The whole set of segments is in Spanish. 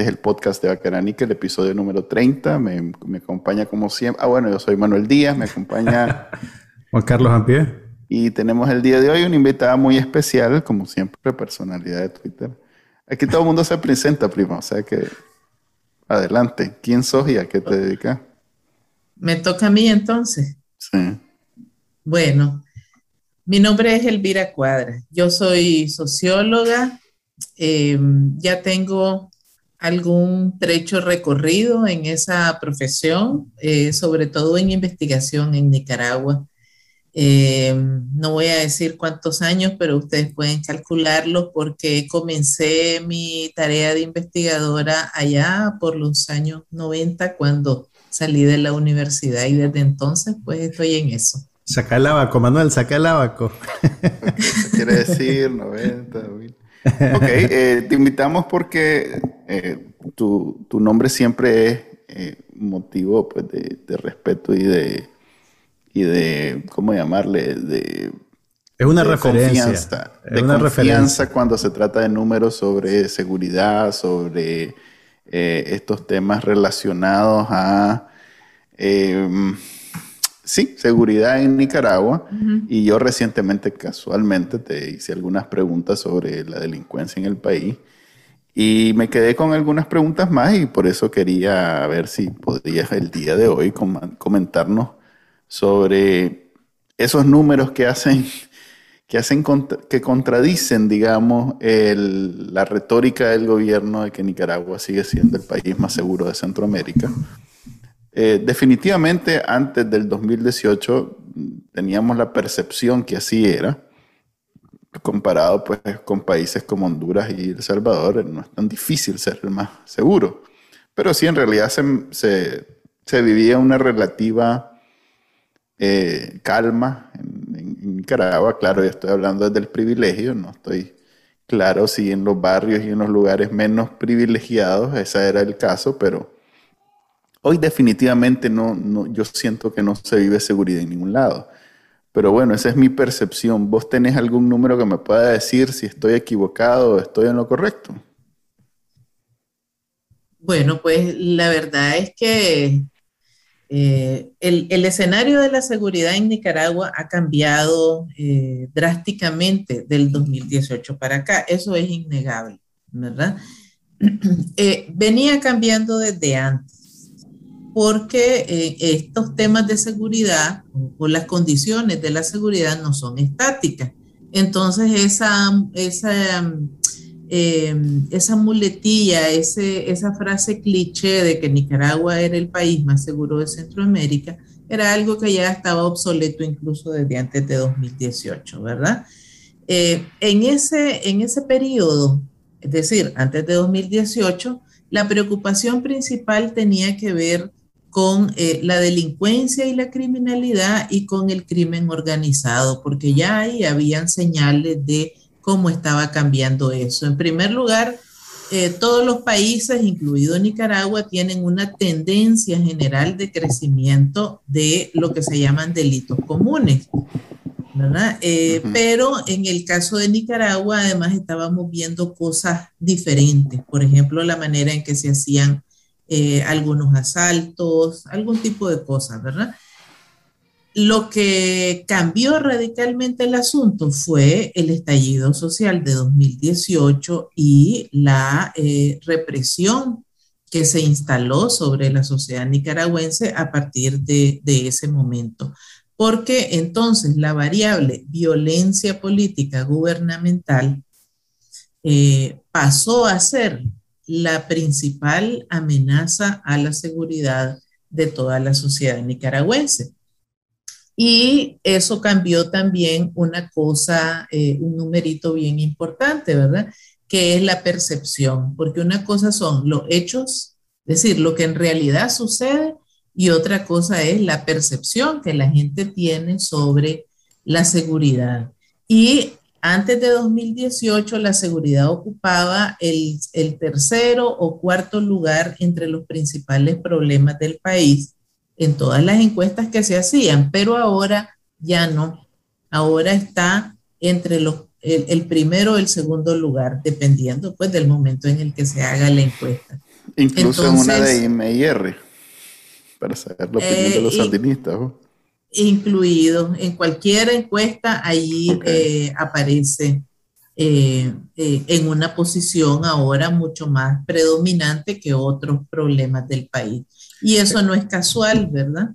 Este es el podcast de Bacaranica, el episodio número 30. Me, me, acompaña como siempre. Ah, bueno, yo soy Manuel Díaz, me acompaña Juan Carlos Ampie. Y tenemos el día de hoy una invitada muy especial, como siempre, personalidad de Twitter. Aquí todo el mundo se presenta, prima, o sea que adelante. ¿Quién sos y a qué te dedicas? Me toca a mí entonces. Sí. Bueno, mi nombre es Elvira Cuadra. Yo soy socióloga. Eh, ya tengo algún trecho recorrido en esa profesión, eh, sobre todo en investigación en Nicaragua. Eh, no voy a decir cuántos años, pero ustedes pueden calcularlo porque comencé mi tarea de investigadora allá por los años 90 cuando salí de la universidad y desde entonces pues estoy en eso. Saca el abaco, Manuel, saca el abaco. quiere decir 90, Ok, eh, te invitamos porque eh, tu, tu, nombre siempre es eh, motivo pues, de, de, respeto y de, y de, ¿cómo llamarle? De, es una de referencia. Confianza, es de una confianza referencia. cuando se trata de números sobre seguridad, sobre estos temas relacionados a... Sí, seguridad en Nicaragua. Uh -huh. Y yo recientemente, casualmente, te hice algunas preguntas sobre la delincuencia en el país. Y me quedé con algunas preguntas más y por eso quería ver si podrías el día de hoy com comentarnos sobre esos números que hacen, que, hacen contra que contradicen, digamos, el, la retórica del gobierno de que Nicaragua sigue siendo el país más seguro de Centroamérica. Eh, definitivamente antes del 2018 teníamos la percepción que así era, comparado pues con países como Honduras y El Salvador, no es tan difícil ser el más seguro, pero sí en realidad se, se, vivía una relativa eh, calma en, en, en, Nicaragua, claro, yo estoy hablando desde el privilegio, no estoy claro si en los barrios y en los lugares menos privilegiados ese era el caso, pero Hoy definitivamente no, yo siento que no se vive seguridad en ningún lado. Pero bueno, esa es mi percepción. ¿Vos tenés algún número que me pueda decir si estoy equivocado o estoy en lo correcto? Bueno, pues la verdad es que eh, el, el, escenario de la seguridad en Nicaragua ha cambiado eh, drásticamente del 2018 para acá. Eso es innegable, ¿verdad? Eh, venía cambiando desde antes porque eh, estos temas de seguridad o las condiciones de la seguridad no son estáticas. Entonces, esa, esa, eh, esa muletilla, ese, esa frase cliché de que Nicaragua era el país más seguro de Centroamérica, era algo que ya estaba obsoleto incluso desde antes de 2018, ¿verdad? Eh, en, ese, en ese periodo, es decir, antes de 2018, la preocupación principal tenía que ver con eh, la delincuencia y la criminalidad y con el crimen organizado, porque ya ahí habían señales de cómo estaba cambiando eso. En primer lugar, eh, todos los países, incluido Nicaragua, tienen una tendencia general de crecimiento de lo que se llaman delitos comunes. ¿verdad? Eh, uh -huh. Pero en el caso de Nicaragua, además, estábamos viendo cosas diferentes. Por ejemplo, la manera en que se hacían eh, algunos asaltos, algún tipo de cosas, ¿verdad? Lo que cambió radicalmente el asunto fue el estallido social de 2018 y la eh, represión que se instaló sobre la sociedad nicaragüense a partir de, ese momento. Porque entonces la variable violencia política gubernamental eh, pasó a ser la principal amenaza a la seguridad de toda la sociedad nicaragüense. Y eso cambió también una cosa, eh, un numerito bien importante, ¿verdad? Que es la percepción, porque una cosa son los hechos Es decir, lo que en realidad sucede y otra cosa es la percepción que la gente tiene sobre la seguridad. Y antes de 2018, la seguridad ocupaba el, el, tercero o cuarto lugar entre los principales problemas del país en todas las encuestas que se hacían, pero ahora ya no. Ahora está entre los, el, primero o el segundo lugar, dependiendo pues del momento en el que se haga la encuesta. Incluso en una de IMIR, para saber la opinión de los eh, sandinistas incluido en cualquier encuesta, ahí eh, aparece eh, eh, en una posición ahora mucho más predominante que otros problemas del país. Y eso no es casual, ¿verdad?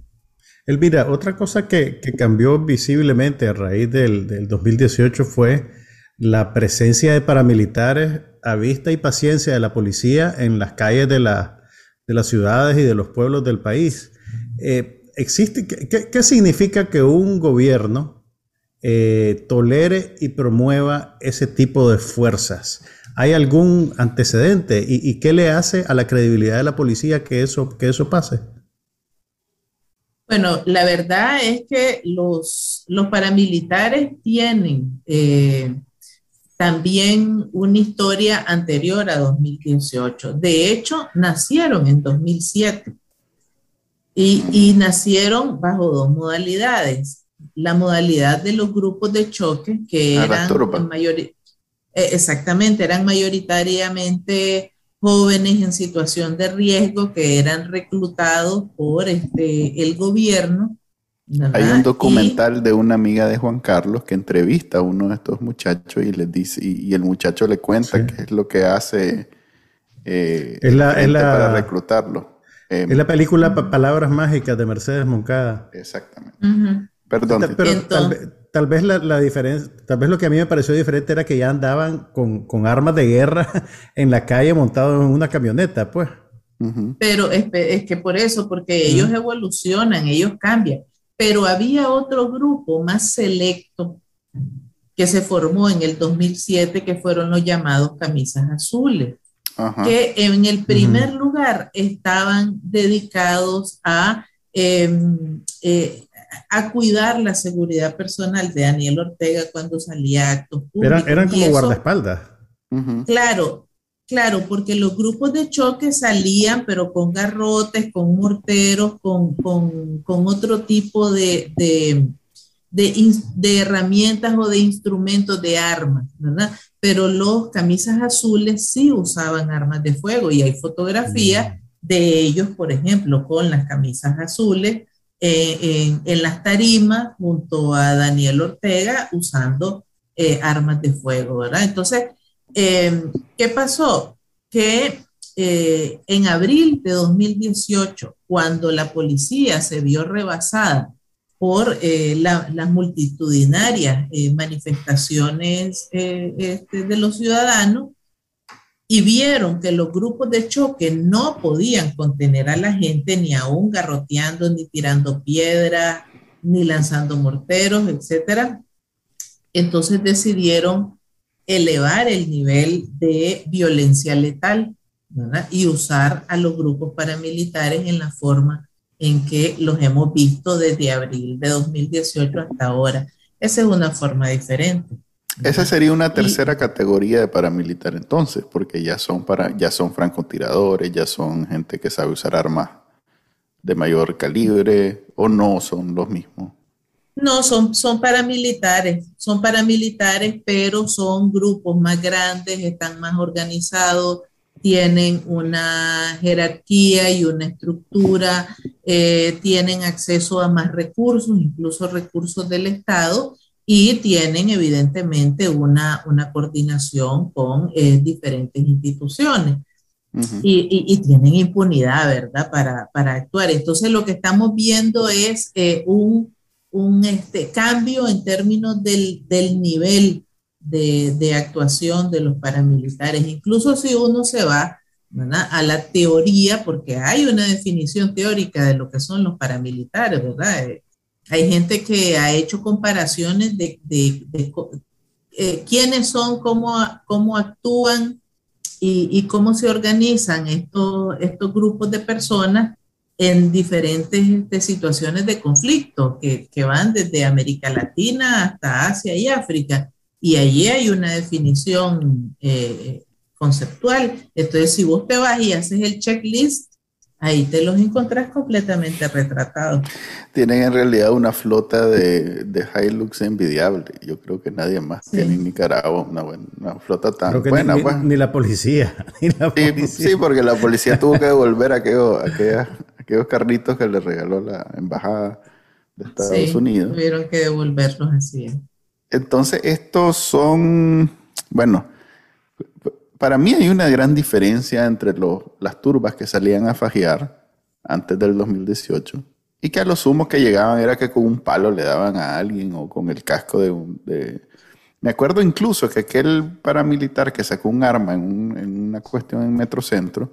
Elvira, otra cosa que, cambió visiblemente a raíz del, del, 2018 fue la presencia de paramilitares a vista y paciencia de la policía en las calles de, la, de las ciudades y de los pueblos del país existe, ¿qué, significa que un gobierno eh, tolere y promueva ese tipo de fuerzas? ¿Hay algún antecedente? ¿Y, qué le hace a la credibilidad de la policía que eso, que eso pase? Bueno, la verdad es que los, los paramilitares tienen eh, también una historia anterior a 2018. De hecho, nacieron en 2007. Y, nacieron bajo dos modalidades. La modalidad de los grupos de choque, que eran eh, exactamente, eran mayoritariamente jóvenes en situación de riesgo que eran reclutados por este, el gobierno. Hay un documental de una amiga de Juan Carlos que entrevista a uno de estos muchachos y les dice, y, el muchacho le cuenta qué es lo que hace eh, para reclutarlo. Eh, es la película Palabras Mágicas de Mercedes Moncada. Exactamente. Perdón. Pero tal, vez la, diferencia, tal vez lo que a mí me pareció diferente era que ya andaban con, armas de guerra en la calle montados en una camioneta, pues. Pero es, que por eso, porque ellos evolucionan, ellos cambian. Pero había otro grupo más selecto que se formó en el 2007, que fueron los llamados camisas azules que en el primer lugar estaban dedicados a, em, eh, a cuidar la seguridad personal de Daniel Ortega cuando salía a actos públicos. Eran, como guardaespaldas. Claro, claro, porque los grupos de choque salían, pero con garrotes, con morteros, con, otro tipo de, de, de, herramientas o de instrumentos de armas, ¿verdad? pero los camisas azules sí usaban armas de fuego y hay fotografías mm. de ellos, por ejemplo, con las camisas azules eh, en, las tarimas junto a Daniel Ortega usando eh, armas de fuego, ¿verdad? Entonces, em, ¿qué pasó? Que eh, en abril de 2018, cuando la policía se vio rebasada por eh, las multitudinarias eh, manifestaciones eh, este, de los ciudadanos y vieron que los grupos de choque no podían contener a la gente ni aún garroteando, ni tirando piedras, ni lanzando morteros, etc. Entonces decidieron elevar el nivel de violencia letal y usar a los grupos paramilitares en la forma en que los hemos visto desde abril de 2018 hasta ahora. Esa es una forma diferente. Esa sería una tercera categoría de paramilitar entonces, porque ya son para, ya son francotiradores, ya son gente que sabe usar armas de mayor calibre, o no son los mismos. No, son, son paramilitares, son paramilitares, pero son grupos más grandes, están más organizados, tienen una jerarquía y una estructura, eh, tienen acceso a más recursos, incluso recursos del Estado, y tienen evidentemente una, una coordinación con eh, diferentes instituciones. y, tienen impunidad, ¿verdad?, para, para, actuar. Entonces, lo que estamos viendo es eh, un, un este, cambio en términos del, del nivel de, actuación de los paramilitares. Incluso si uno se va a la teoría, porque hay una definición teórica de lo que son los paramilitares, ¿verdad? Eh, hay gente que ha hecho comparaciones de, eh, quiénes son, cómo, cómo actúan y, cómo se organizan estos, estos grupos de personas en diferentes este, situaciones de conflicto que, van desde América Latina hasta Asia y África. Y allí hay una definición eh, conceptual. Entonces, si vos te vas y haces el checklist, ahí te los encontrás completamente retratados. Tienen en realidad una flota de, de Hilux envidiable. Yo creo que nadie más tiene en Nicaragua una, buena, flota tan buena. Ni, pues. ni, la policía. sí, porque la policía tuvo que devolver aquellos, aquellos carritos que le regaló la embajada de Estados Unidos. Tuvieron que devolverlos así. Entonces, estos son, bueno, para mí hay una gran diferencia entre las turbas que salían a fajear antes del 2018 y que a lo sumo que llegaban era que con un palo le daban a alguien o con el casco de un... Me acuerdo incluso que aquel paramilitar que sacó un arma en, una cuestión en Metrocentro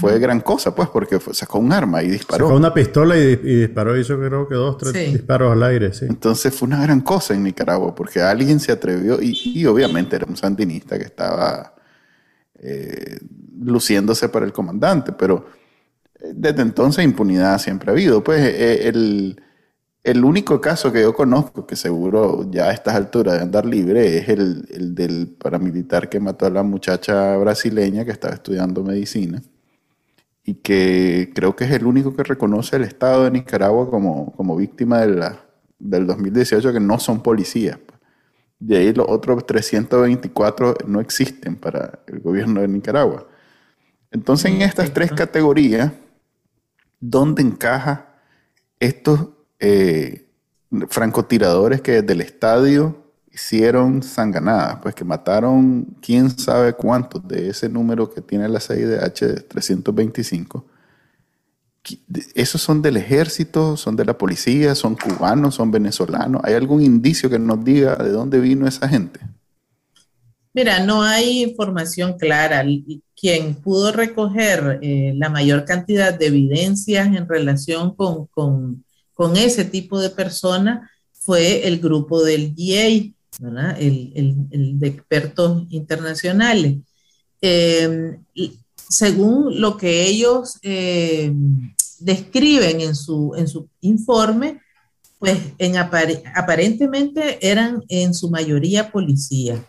fue gran cosa, pues, porque sacó un arma y disparó. Sacó una pistola y, disparó, hizo creo que dos, tres disparos al aire, sí. Entonces fue una gran cosa en Nicaragua, porque alguien se atrevió, y, y obviamente era un sandinista que estaba eh, luciéndose para el comandante, pero eh, desde entonces impunidad siempre ha habido. Pues eh, el, el, único caso que yo conozco, que seguro ya a estas alturas de andar libre, es el, el, del paramilitar que mató a la muchacha brasileña que estaba estudiando medicina y que creo que es el único que reconoce el Estado de Nicaragua como, como víctima de la, del 2018, que no son policías. De ahí los otros 324 no existen para el gobierno de Nicaragua. Entonces, en estas tres categorías, ¿dónde encaja estos eh, francotiradores que desde el estadio hicieron sanganadas? Pues que mataron quién sabe cuántos de ese número que tiene la CIDH de 325 ¿Esos son del ejército, son de la policía, son cubanos, son venezolanos? ¿Hay algún indicio que nos diga de dónde vino esa gente? Mira, no hay información clara. Quien pudo recoger eh, la mayor cantidad de evidencias en relación con, con, ese tipo de personas fue el grupo del GA, el, el, de expertos internacionales. Eh, según lo que ellos eh, describen en su, en su informe, pues en aparentemente eran en su mayoría policía,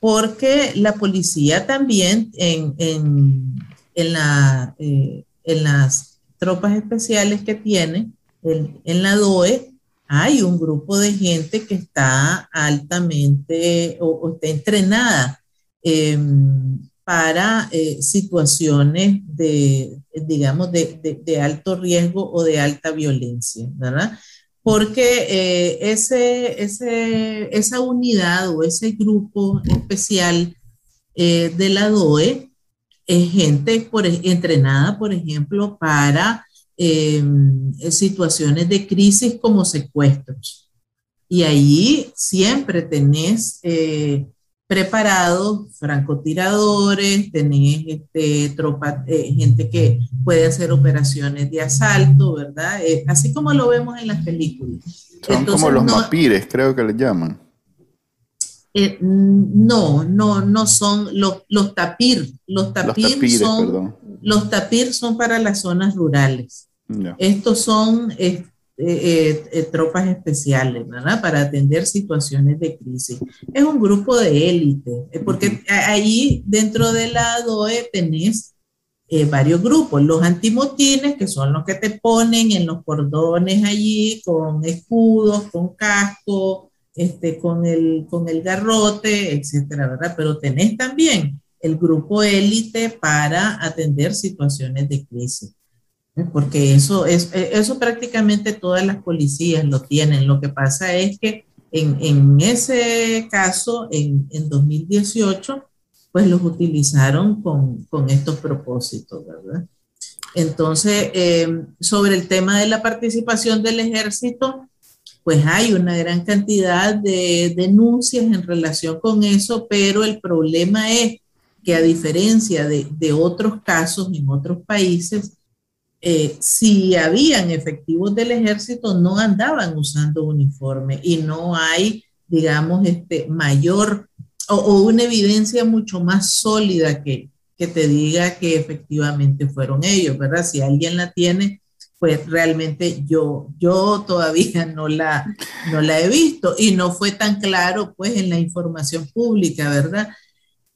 porque la policía también en, en, en, la, eh, en las tropas especiales que tiene, en, la DOE, hay un grupo de gente que está altamente o, está entrenada para eh, situaciones de, digamos, de, alto riesgo o de alta violencia, ¿verdad? Porque eh, ese, esa unidad o ese grupo especial eh, de la DOE es gente por, entrenada, por ejemplo, para em, situaciones de crisis como secuestros. Y ahí siempre tenés preparados, francotiradores, tenés este, tropa, eh, gente que puede hacer operaciones de asalto, ¿verdad? Eh, así como lo vemos en las películas. Son como los mapires, creo que le llaman. Eh, no, no, no son los, los tapir. Los tapir, son, los tapir son para las zonas rurales. Estos son eh, eh, tropas especiales, ¿verdad? Para atender situaciones de crisis. Es un grupo de élite, eh, porque ahí dentro de la DOE tenés varios grupos, los antimotines, que son los que te ponen en los cordones allí con escudos, con casco, este, con, el, con el garrote, etcétera, ¿verdad? Pero tenés también el grupo élite para atender situaciones de crisis porque eso, es, e, eso prácticamente todas las policías lo tienen. Lo que pasa es que en, en ese caso, en, en, 2018, pues los utilizaron con, con estos propósitos, ¿verdad? Entonces, eh, sobre el tema de la participación del ejército, pues hay una gran cantidad de denuncias en relación con eso, pero el problema es que a diferencia de, de otros casos en otros países, eh, si habían efectivos del ejército, no andaban usando uniforme y no hay, digamos, este mayor o, una evidencia mucho más sólida que, que te diga que efectivamente fueron ellos, ¿verdad? Si alguien la tiene, pues realmente yo, yo todavía no la, no la he visto y no fue tan claro pues en la información pública, ¿verdad?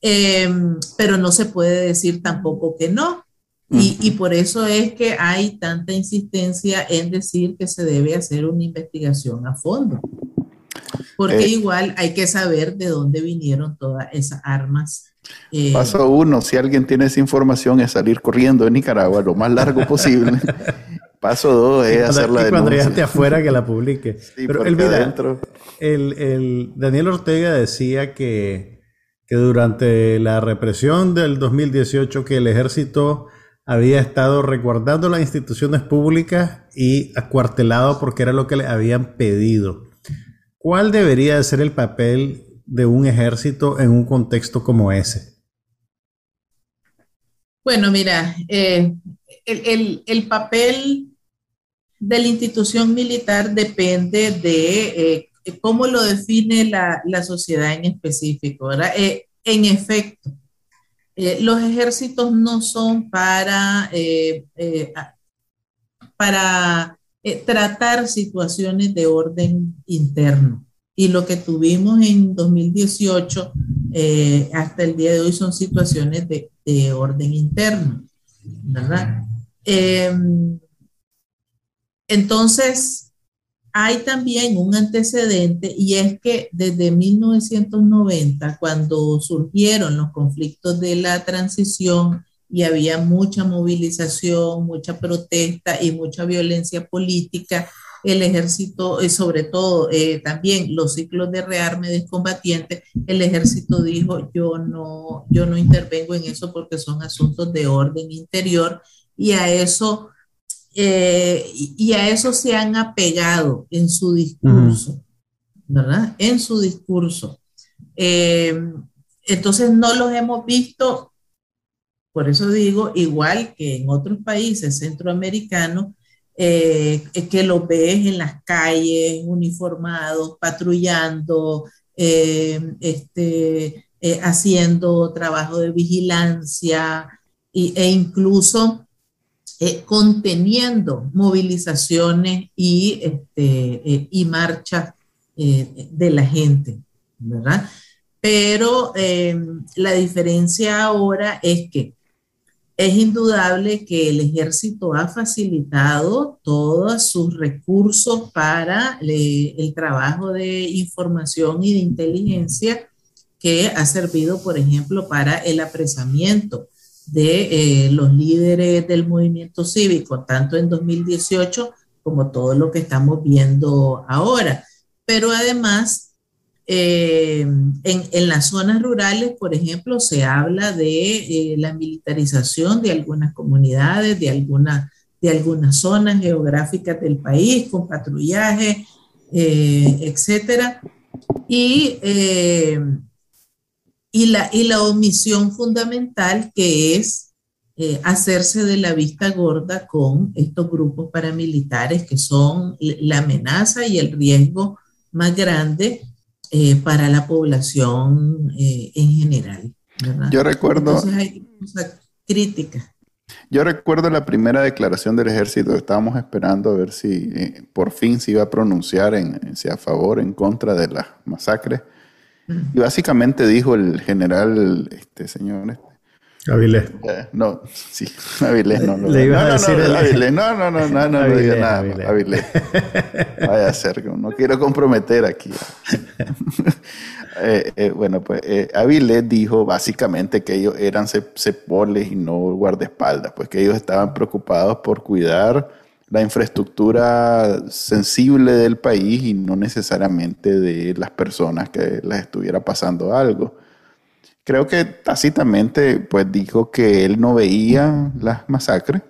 Em, pero no se puede decir tampoco que no. Y, y, por eso es que hay tanta insistencia en decir que se debe hacer una investigación a fondo. Porque eh, igual hay que saber de dónde vinieron todas esas armas. Eh, paso uno, si alguien tiene esa información, es salir corriendo de Nicaragua lo más largo posible. Paso dos es hacer la denuncia. Cuando ya esté afuera que la publique. Pero el, el, el, Daniel Ortega decía que, que durante la represión del 2018 que el ejército había estado resguardando las instituciones públicas y acuartelado porque era lo que le habían pedido. ¿Cuál debería ser el papel de un ejército en un contexto como ese? Bueno, mira, eh, el, papel de la institución militar depende de eh, cómo lo define la, sociedad en específico. Eh, en efecto, eh, los ejércitos no son para, eh, eh, para tratar situaciones de orden interno. Y lo que tuvimos en 2018 hasta el día de hoy son situaciones de, de orden interno, ¿verdad? Em, entonces, hay también un antecedente y es que desde 1990, cuando surgieron los conflictos de la transición y había mucha movilización, mucha protesta y mucha violencia política, el ejército, y sobre todo eh, también los ciclos de rearme de combatientes, el ejército dijo, yo no, yo no intervengo en eso porque son asuntos de orden interior y a eso eh, y a eso se han apegado en su discurso, ¿verdad? En su discurso. Eh, entonces no los hemos visto, por eso digo, igual que en otros países centroamericanos, eh, que los ves en las calles, uniformados, patrullando, este, haciendo trabajo de vigilancia e incluso eh, conteniendo movilizaciones y, este, eh, y marchas eh, de la gente, ¿verdad? Pero em, la diferencia ahora es que es indudable que el ejército ha facilitado todos sus recursos para el trabajo de información y de inteligencia que ha servido, por ejemplo, para el apresamiento de eh, los líderes del movimiento cívico, tanto en 2018 como todo lo que estamos viendo ahora. Pero además, eh, en, las zonas rurales, por ejemplo, se habla de eh, la militarización de algunas comunidades, de, alguna, de algunas zonas geográficas del país, con patrullaje, etcétera. Y y la, y la omisión fundamental que es eh, hacerse de la vista gorda con estos grupos paramilitares que son la amenaza y el riesgo más grande eh, para la población eh, en general. Yo recuerdo... Entonces hay crítica. Yo recuerdo la primera declaración del ejército, estábamos esperando a ver si por fin se iba a pronunciar en, si a favor o en contra de las masacres y básicamente dijo el general, este señor. Este, Avilés. Eh, no, sí, Avilés no. Le, iba a decir no, Avilés, no, no, no, no, no, no diga nada. Avilés. Vaya a ser, no quiero comprometer aquí. eh, eh, bueno, pues eh, Avilés dijo básicamente que ellos eran cepoles y no guardaespaldas, pues que ellos estaban preocupados por cuidar la infraestructura sensible del país y no necesariamente de las personas que les estuviera pasando algo. Creo que tácitamente pues dijo que él no veía las masacres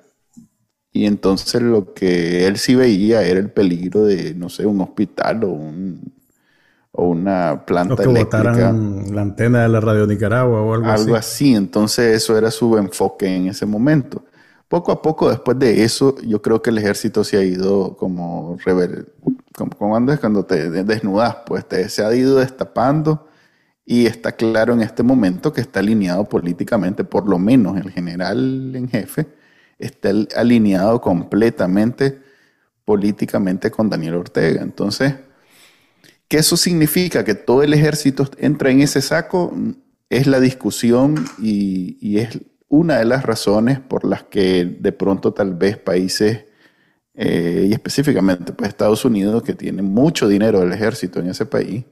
y entonces lo que él sí veía era el peligro de, no sé, un hospital o, un, o una planta o que eléctrica. la antena de la Radio Nicaragua o algo, así. Algo así, entonces eso era su enfoque en ese momento poco a poco después de eso, yo creo que el ejército se ha ido como rever, como, es cuando te desnudas, pues se ha ido destapando Y está claro en este momento que está alineado políticamente, por lo menos el general en jefe, está alineado completamente políticamente con Daniel Ortega. Entonces, ¿qué eso significa? Que todo el ejército entra en ese saco, es la discusión y, es una de las razones por las que de pronto tal vez países, eh, y específicamente pues Estados Unidos, que tiene mucho dinero del ejército en ese país,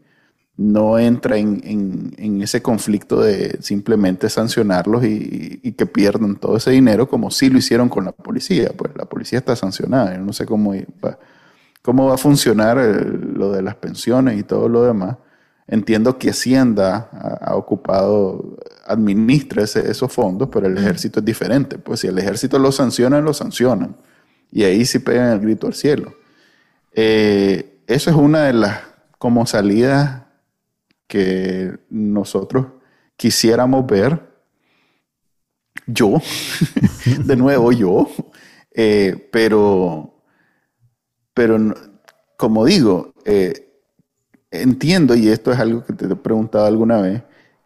no entra en, ese conflicto de simplemente sancionarlos y, que pierdan todo ese dinero como sí lo hicieron con la policía. Pues la policía está sancionada. Yo no sé cómo va, cómo va a funcionar lo de las pensiones y todo lo demás. Entiendo que Hacienda ha, ocupado, administra esos fondos, pero el ejército es diferente. Pues si el ejército lo sanciona, lo sancionan. Y ahí sí pegan el grito al cielo. Eh, eso es una de las como salidas que nosotros quisiéramos ver, yo, de nuevo yo, eh, pero, pero como digo, eh, entiendo, y esto es algo que te he preguntado alguna vez,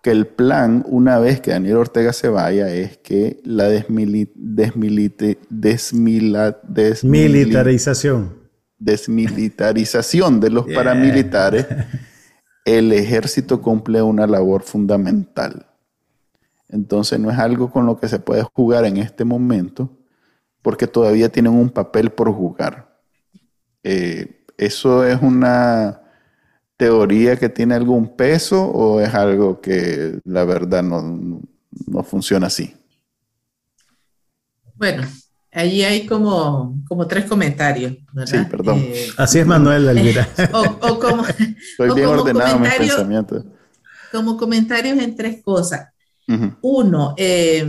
que el plan, una vez que Daniel Ortega se vaya, es que la desmilitarización. Desmilitarización de los paramilitares el ejército cumple una labor fundamental. Entonces no es algo con lo que se puede jugar en este momento, porque todavía tienen un papel por jugar. Eh, ¿Eso es una teoría que tiene algún peso o es algo que la verdad no, no funciona así? Bueno, Allí hay como, como tres comentarios. Sí, perdón. Eh, Así es Manuel Elvira. O, como, Estoy bien ordenado mis pensamientos. Como comentarios en tres cosas. Uno, eh,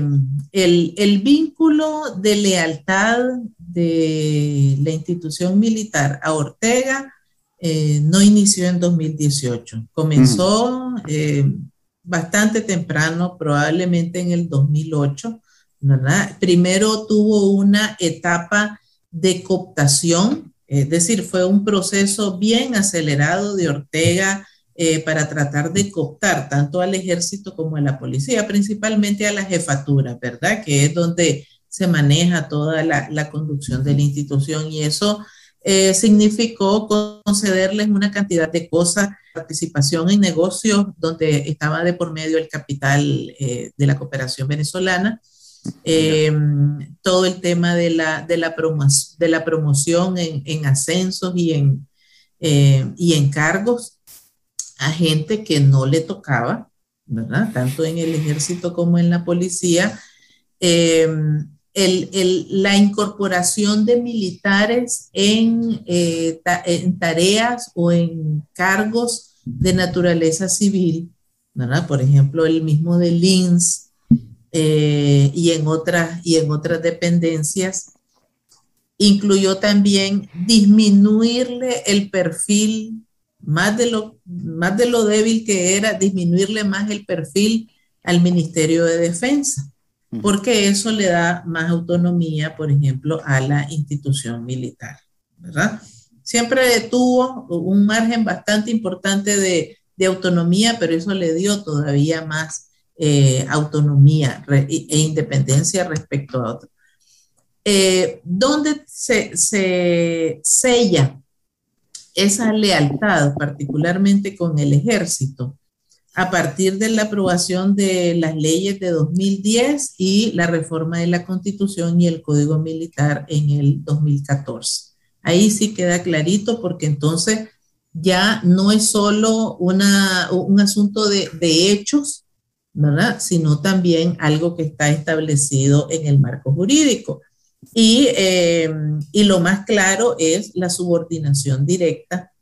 el, el, vínculo de lealtad de la institución militar a Ortega eh, no inició en 2018. Comenzó bastante temprano, probablemente en el 2008 Primero tuvo una etapa de cooptación, es decir, fue un proceso bien acelerado de Ortega eh, para tratar de cooptar tanto al ejército como a la policía, principalmente a la jefatura, ¿verdad? Que es donde se maneja toda la, conducción de la institución y eso eh, significó concederles una cantidad de cosas, participación en negocios donde estaba de por medio el capital eh, de la cooperación venezolana, eh, todo el tema de la, de la, promoción en, ascensos y en, eh, y en cargos a gente que no le tocaba. Tanto en el ejército como en la policía. Eh, la incorporación de militares en, en, tareas o en cargos de naturaleza civil. Por ejemplo, el mismo de Lins, eh, y, en otras, y en otras dependencias. Incluyó también disminuirle el perfil, más de, lo, más de lo débil que era, disminuirle más el perfil al Ministerio de Defensa, porque eso le da más autonomía, por ejemplo, a la institución militar. Siempre tuvo un margen bastante importante de, autonomía, pero eso le dio todavía más eh, autonomía e independencia respecto a otro. Eh, ¿Dónde se sella esa lealtad, particularmente con el ejército? A partir de la aprobación de las leyes de 2010 y la reforma de la constitución y el código militar en el 2014. Ahí sí queda clarito porque entonces ya no es solo una, un asunto de, de hechos, ¿verdad? Sino también algo que está establecido en el marco jurídico. Y, eh, y lo más claro es la subordinación directa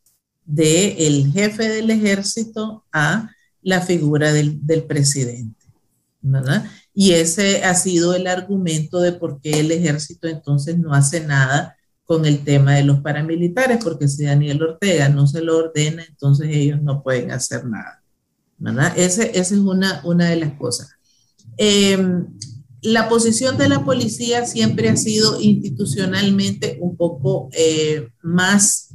del jefe del ejército a la figura del, del presidente. Y ese ha sido el argumento de por qué el ejército entonces no hace nada con el tema de los paramilitares, porque si Daniel Ortega no se lo ordena, entonces ellos no pueden hacer nada. ¿verdad? esa es una, una de las cosas. Em, la posición de la policía siempre ha sido institucionalmente un poco eh, más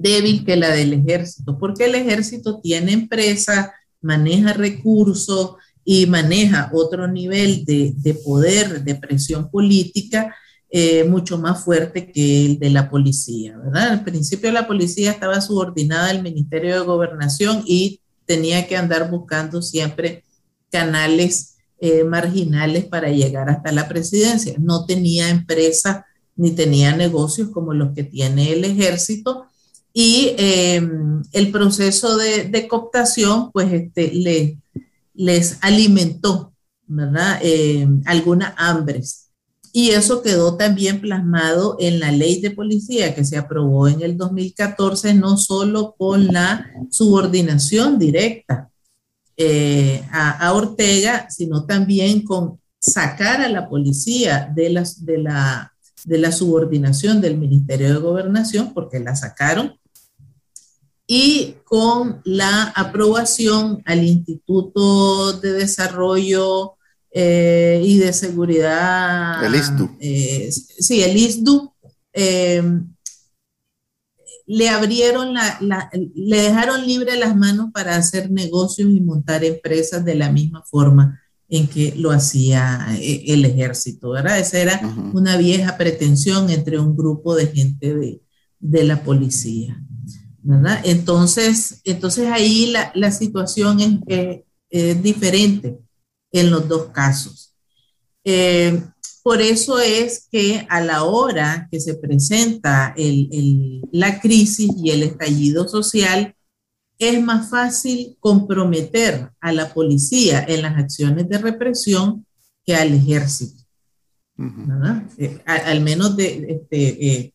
débil que la del ejército, porque el ejército tiene empresas, maneja recursos y maneja otro nivel de, poder, de presión política, eh, mucho más fuerte que el de la policía, ¿verdad? Al principio la policía estaba subordinada al Ministerio de Gobernación y tenía que andar buscando siempre canales eh, marginales para llegar hasta la presidencia. No tenía empresas ni tenía negocios como los que tiene el ejército y eh, el proceso de, cooptación pues este, le, les alimentó, ¿verdad? Eh, algunas hambres. Y eso quedó también plasmado en la ley de policía que se aprobó en el 2014, no solo con la subordinación directa eh, a, Ortega, sino también con sacar a la policía de, las, de, la, de la subordinación del Ministerio de Gobernación, porque la sacaron, y con la aprobación al Instituto de Desarrollo eh, y de Seguridad. El ISDU. Eh, sí, el ISDU. Eh, le abrieron la, le dejaron libre las manos para hacer negocios y montar empresas de la misma forma en que lo hacía el ejército, ¿verdad? Esa era una vieja pretensión entre un grupo de gente de, de la policía. Entonces, entonces ahí la, situación es, diferente en los dos casos. Eh, por eso es que a la hora que se presenta la crisis y el estallido social, es más fácil comprometer a la policía en las acciones de represión que al ejército. Eh, al menos de, este, eh,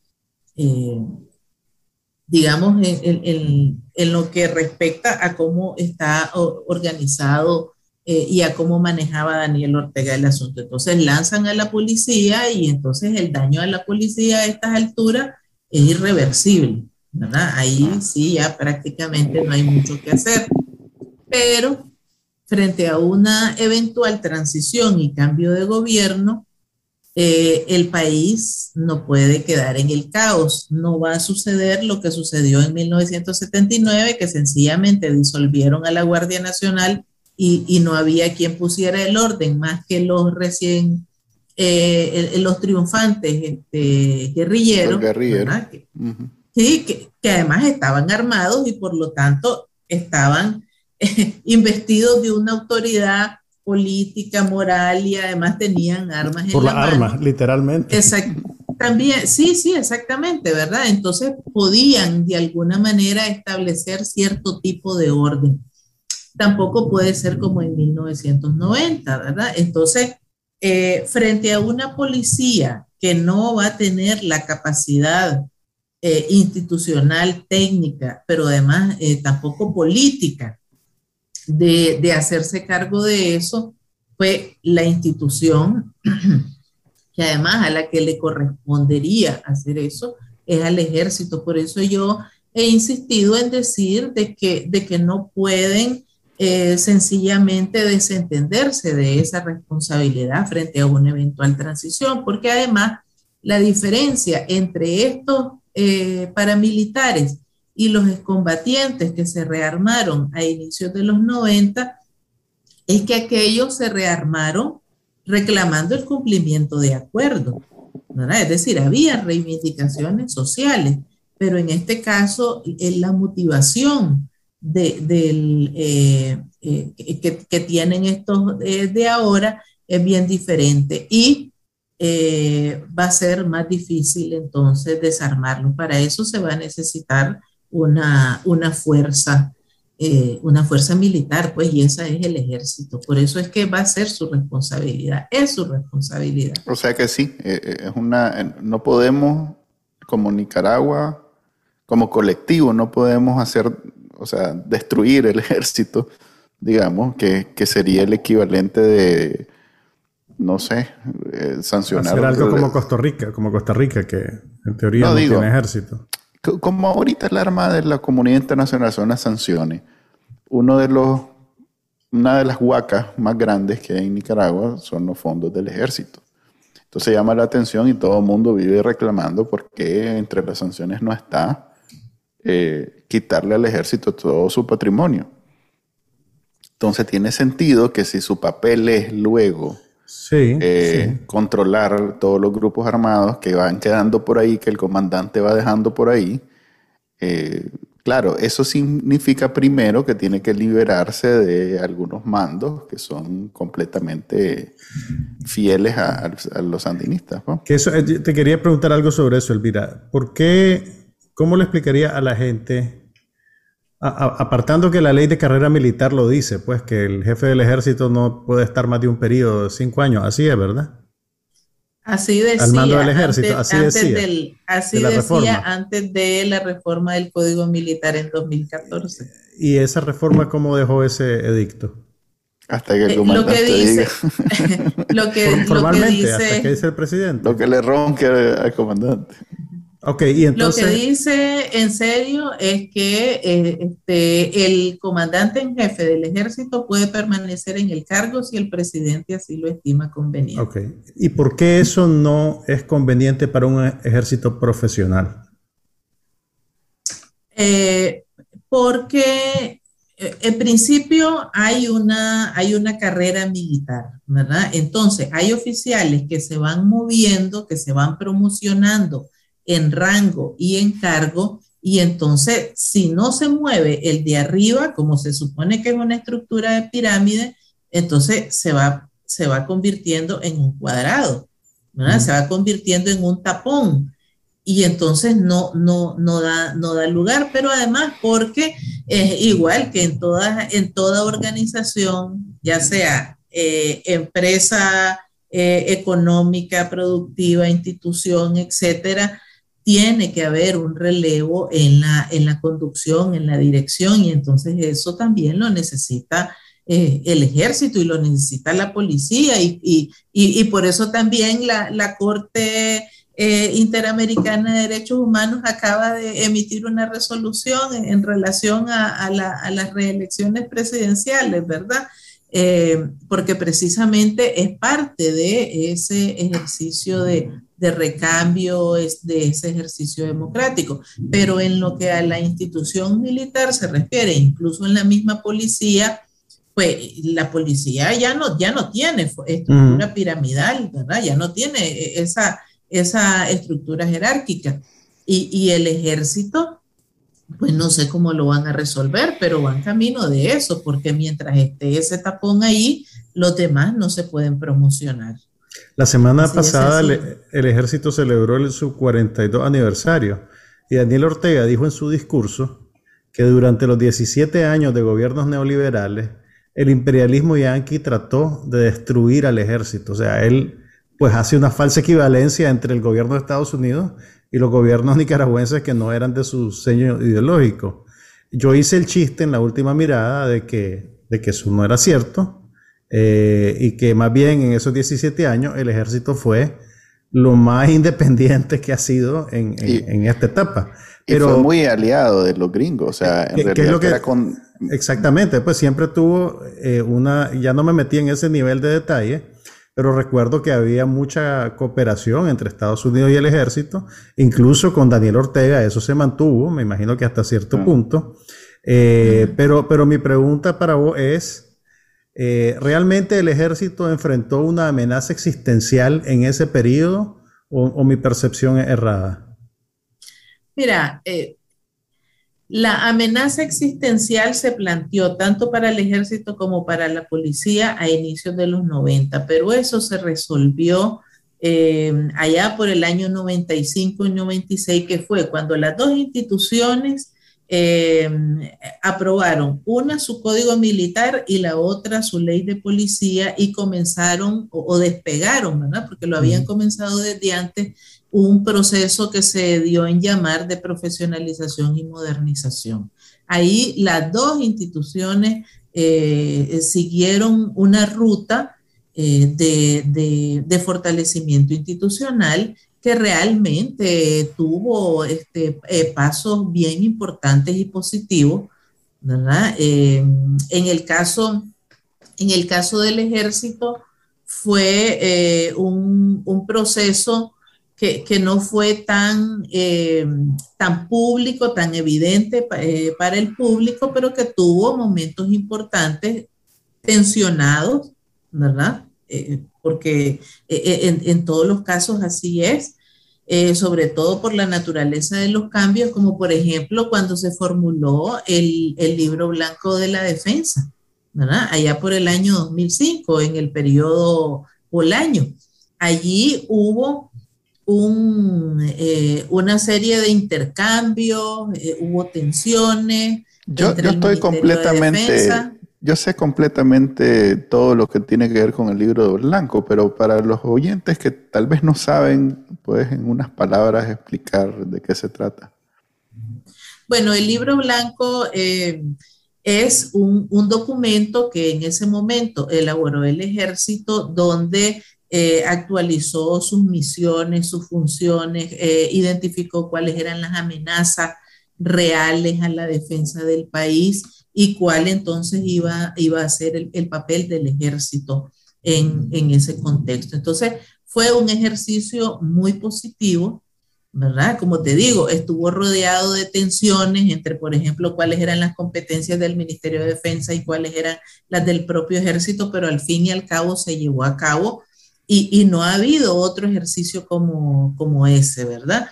digamos, en, lo que respecta a cómo está organizado eh, y a cómo manejaba Daniel Ortega el asunto. Entonces lanzan a la policía y entonces el daño a la policía a estas alturas es irreversible, ¿verdad? Ahí sí ya prácticamente no hay mucho que hacer. Pero frente a una eventual transición y cambio de gobierno, eh, el país no puede quedar en el caos. No va a suceder lo que sucedió en 1979, que sencillamente disolvieron a la Guardia Nacional y, no había quien pusiera el orden más que los recién, eh, los triunfantes este, guerrilleros. Que, Sí, que, además estaban armados y por lo tanto estaban investidos de una autoridad política, moral y además tenían armas. Por las armas, literalmente. Exacto. También, sí, sí, exactamente, ¿verdad? Entonces podían de alguna manera establecer cierto tipo de orden. Tampoco puede ser como en 1990, ¿verdad? Entonces, eh, frente a una policía que no va a tener la capacidad eh, institucional, técnica, pero además eh, tampoco política de, hacerse cargo de eso fue la institución que además a la que le correspondería hacer eso es al ejército. Por eso yo he insistido en decir de que, de que no pueden eh, sencillamente desentenderse de esa responsabilidad frente a una eventual transición, porque además la diferencia entre estos eh, paramilitares y los excombatientes que se rearmaron a inicios de los 90 es que aquellos se rearmaron reclamando el cumplimiento de acuerdos. Es decir, había reivindicaciones sociales, pero en este caso la motivación de, del, eh, eh, que, tienen estos eh, de ahora es bien diferente y va a ser más difícil entonces desarmarlo. Para eso se va a necesitar una, una fuerza, eh, una fuerza militar, pues, y esa es el ejército. Por eso es que va a ser su responsabilidad, es su responsabilidad. O sea que sí, eh, eh, es una, no podemos, como Nicaragua, como colectivo, no podemos hacer, o sea, destruir el ejército, digamos, que, que sería el equivalente de, no sé, sancionar. Hacer algo como Costa Rica, como Costa Rica, que en teoría no, tiene ejército como ahorita el arma de la comunidad internacional son las sanciones, uno de los, una de las huacas más grandes que hay en Nicaragua son los fondos del ejército. Entonces llama la atención y todo el mundo vive reclamando porque entre las sanciones no está eh, quitarle al ejército todo su patrimonio. Entonces tiene sentido que si su papel es luego eh, controlar todos los grupos armados que van quedando por ahí, que el comandante va dejando por ahí, eh, claro, eso significa primero que tiene que liberarse de algunos mandos que son completamente fieles a, los sandinistas. Que eso, eh, te quería preguntar algo sobre eso, Elvira. ¿Por qué, cómo le explicaría a la gente apartando que la ley de carrera militar lo dice, pues que el jefe del ejército no puede estar más de un periodo de cinco años, así es, ¿verdad? Así decía. Al mando del ejército, así decía. así decía antes de la reforma del Código Militar en 2014. ¿Y esa reforma cómo dejó ese edicto? Hasta que el comandante eh, lo que dice, lo que, Formalmente, dice, hasta que dice el presidente. Lo que le ronque al comandante. Okay, y entonces... Lo que dice en serio es que eh, este, el comandante en jefe del ejército puede permanecer en el cargo si el presidente así lo estima conveniente. ¿Y por qué eso no es conveniente para un ejército profesional? Eh, porque eh, en principio hay una, hay una carrera militar, ¿verdad? Entonces hay oficiales que se van moviendo, que se van promocionando en rango y en cargo, y entonces si no se mueve el de arriba, como se supone que es una estructura de pirámide, entonces se va, se va convirtiendo en un cuadrado, se va convirtiendo en un tapón y entonces no, no, no, da, no da lugar, pero además porque es igual que en toda, en toda organización, ya sea eh, empresa eh, económica, productiva, institución, etcétera, tiene que haber un relevo en la, en la conducción, en la dirección, y entonces eso también lo necesita eh, el ejército y lo necesita la policía, y, y, por eso también la, la Corte eh, Interamericana de Derechos Humanos acaba de emitir una resolución en, relación a, a, a, las reelecciones presidenciales, ¿verdad? Eh, porque precisamente es parte de ese ejercicio de, de recambio de ese ejercicio democrático. Pero en lo que a la institución militar se refiere, incluso en la misma policía, pues la policía ya no, ya no tiene estructura piramidal, ¿verdad? Ya no tiene esa, esa estructura jerárquica. Y, y, el ejército, pues no sé cómo lo van a resolver, pero van camino de eso, porque mientras esté ese tapón ahí, los demás no se pueden promocionar. La semana pasada el, ejército celebró su 42 aniversario y Daniel Ortega dijo en su discurso que durante los 17 años de gobiernos neoliberales, el imperialismo yanqui trató de destruir al ejército. O sea, él pues hace una falsa equivalencia entre el gobierno de Estados Unidos y los gobiernos nicaragüenses que no eran de su seño ideológico. Yo hice el chiste en la última mirada de que, de que eso no era cierto, eh, y que más bien en esos 17 años el ejército fue lo más independiente que ha sido en, esta etapa. Pero, y fue muy aliado de los gringos, o sea, en realidad que, era con... Exactamente, pues siempre tuvo eh, una, ya no me metí en ese nivel de detalle, pero recuerdo que había mucha cooperación entre Estados Unidos y el ejército, incluso con Daniel Ortega, eso se mantuvo, me imagino que hasta cierto ah. punto. Eh, pero, pero mi pregunta para vos es, eh, ¿Realmente el ejército enfrentó una amenaza existencial en ese periodo o, mi percepción es errada? Mira, eh, la amenaza existencial se planteó tanto para el ejército como para la policía a inicios de los 90, pero eso se resolvió eh, allá por el año 95 y 96, que fue cuando las dos instituciones eh, aprobaron una su código militar y la otra su ley de policía y comenzaron o, despegaron, ¿verdad? Porque lo habían comenzado desde antes un proceso que se dio en llamar de profesionalización y modernización. Ahí las dos instituciones eh, siguieron una ruta eh, de, de, fortalecimiento institucional que realmente tuvo este, eh, pasos bien importantes y positivos, ¿verdad? Eh, en, el caso, en el caso del ejército fue eh, un, proceso que, no fue tan, tan público, tan evidente para el público, pero que tuvo momentos importantes tensionados, ¿verdad? Eh, porque en, en, todos los casos así es, sobre todo por la naturaleza de los cambios, como por ejemplo cuando se formuló el, el libro blanco de la defensa, ¿verdad? Allá por el año 2005, en el periodo Bolaño. Allí hubo eh, una serie de intercambios, eh, hubo tensiones. Yo, yo estoy completamente, yo sé completamente todo lo que tiene que ver con el libro Blanco, pero para los oyentes que tal vez no saben, puedes en unas palabras explicar de qué se trata. Bueno, el libro blanco eh, es un, documento que en ese momento elaboró el ejército donde eh, actualizó sus misiones, sus funciones, eh, identificó cuáles eran las amenazas reales a la defensa del país y cuál entonces iba, iba a ser el, papel del ejército en, en, ese contexto. Entonces, fue un ejercicio muy positivo ¿verdad? Como te digo, estuvo rodeado de tensiones entre, por ejemplo, cuáles eran las competencias del Ministerio de Defensa y cuáles eran las del propio ejército, pero al fin y al cabo se llevó a cabo y, no ha habido otro ejercicio como, como ese, ¿verdad?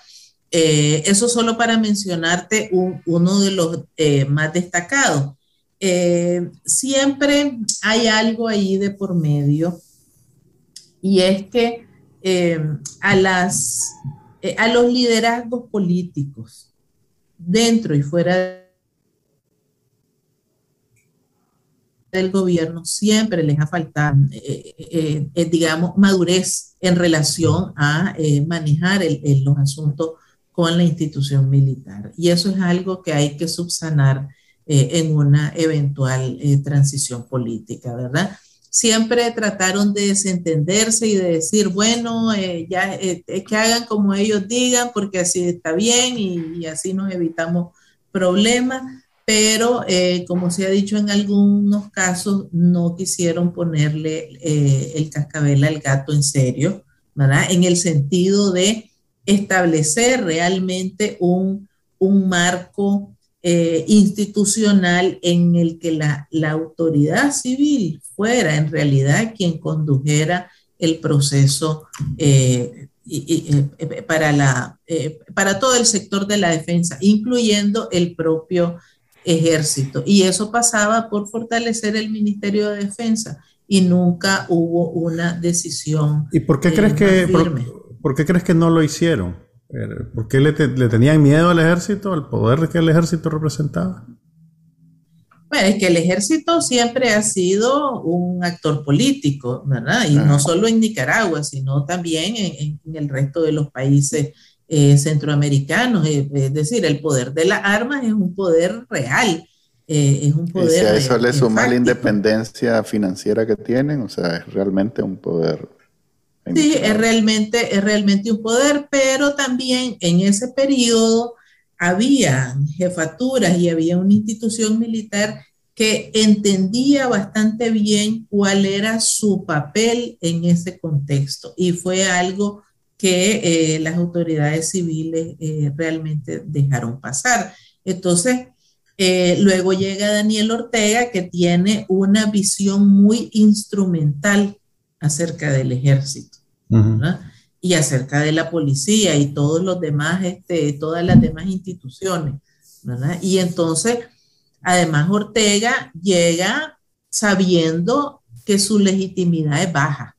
Eh, eso solo para mencionarte uno de los eh, más destacados. Eh, siempre hay algo ahí de por medio y es que a las a los liderazgos políticos, dentro y fuera del gobierno, siempre les ha faltado, digamos, madurez en relación a manejar los asuntos con la institución militar. Y eso es algo que hay que subsanar en una eventual transición política, ¿verdad? siempre trataron de desentenderse y de decir, bueno, eh, ya eh, que hagan como ellos digan, porque así está bien y, así nos evitamos problemas, pero eh, como se ha dicho en algunos casos, no quisieron ponerle el cascabel al gato en serio, ¿verdad? En el sentido de establecer realmente un, un marco eh, institucional en el que la, autoridad civil fuera en realidad quien condujera el proceso eh, eh, para, la, para todo el sector de la defensa, incluyendo el propio ejército. Y eso pasaba por fortalecer el Ministerio de Defensa y nunca hubo una decisión. ¿Y por qué crees que por, qué crees que no lo hicieron? ¿Por qué le, tenían miedo al ejército, al poder que el ejército representaba? Bueno, es que el ejército siempre ha sido un actor político, ¿verdad? Y no solo en Nicaragua, sino también en, el resto de los países eh, centroamericanos. Es decir, el poder de las armas es un poder real. Eh, es un poder. Y si a eso le suma la independencia financiera que tienen, o sea, es realmente un poder Sí, es realmente, es realmente un poder, pero también en ese periodo había jefaturas y había una institución militar que entendía bastante bien cuál era su papel en ese contexto. Y fue algo que eh, las autoridades civiles eh, realmente dejaron pasar. Entonces, eh, luego llega Daniel Ortega que tiene una visión muy instrumental acerca del ejército y acerca de la policía y todos los demás, este, todas las demás instituciones. Y entonces, además, Ortega llega sabiendo que su legitimidad es baja.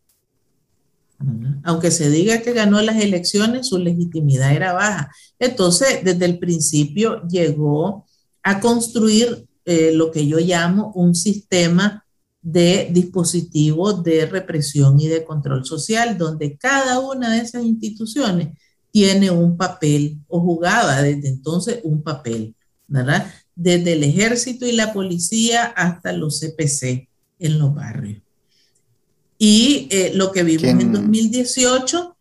Aunque se diga que ganó las elecciones, su legitimidad era baja. Entonces, desde el principio llegó a construir eh, lo que yo llamo un sistema de dispositivos de represión y de control social, donde cada una de esas instituciones tiene un papel o jugaba desde entonces un papel, ¿verdad? Desde el ejército y la policía hasta los CPC en los barrios. Y eh, lo que vimos en 2018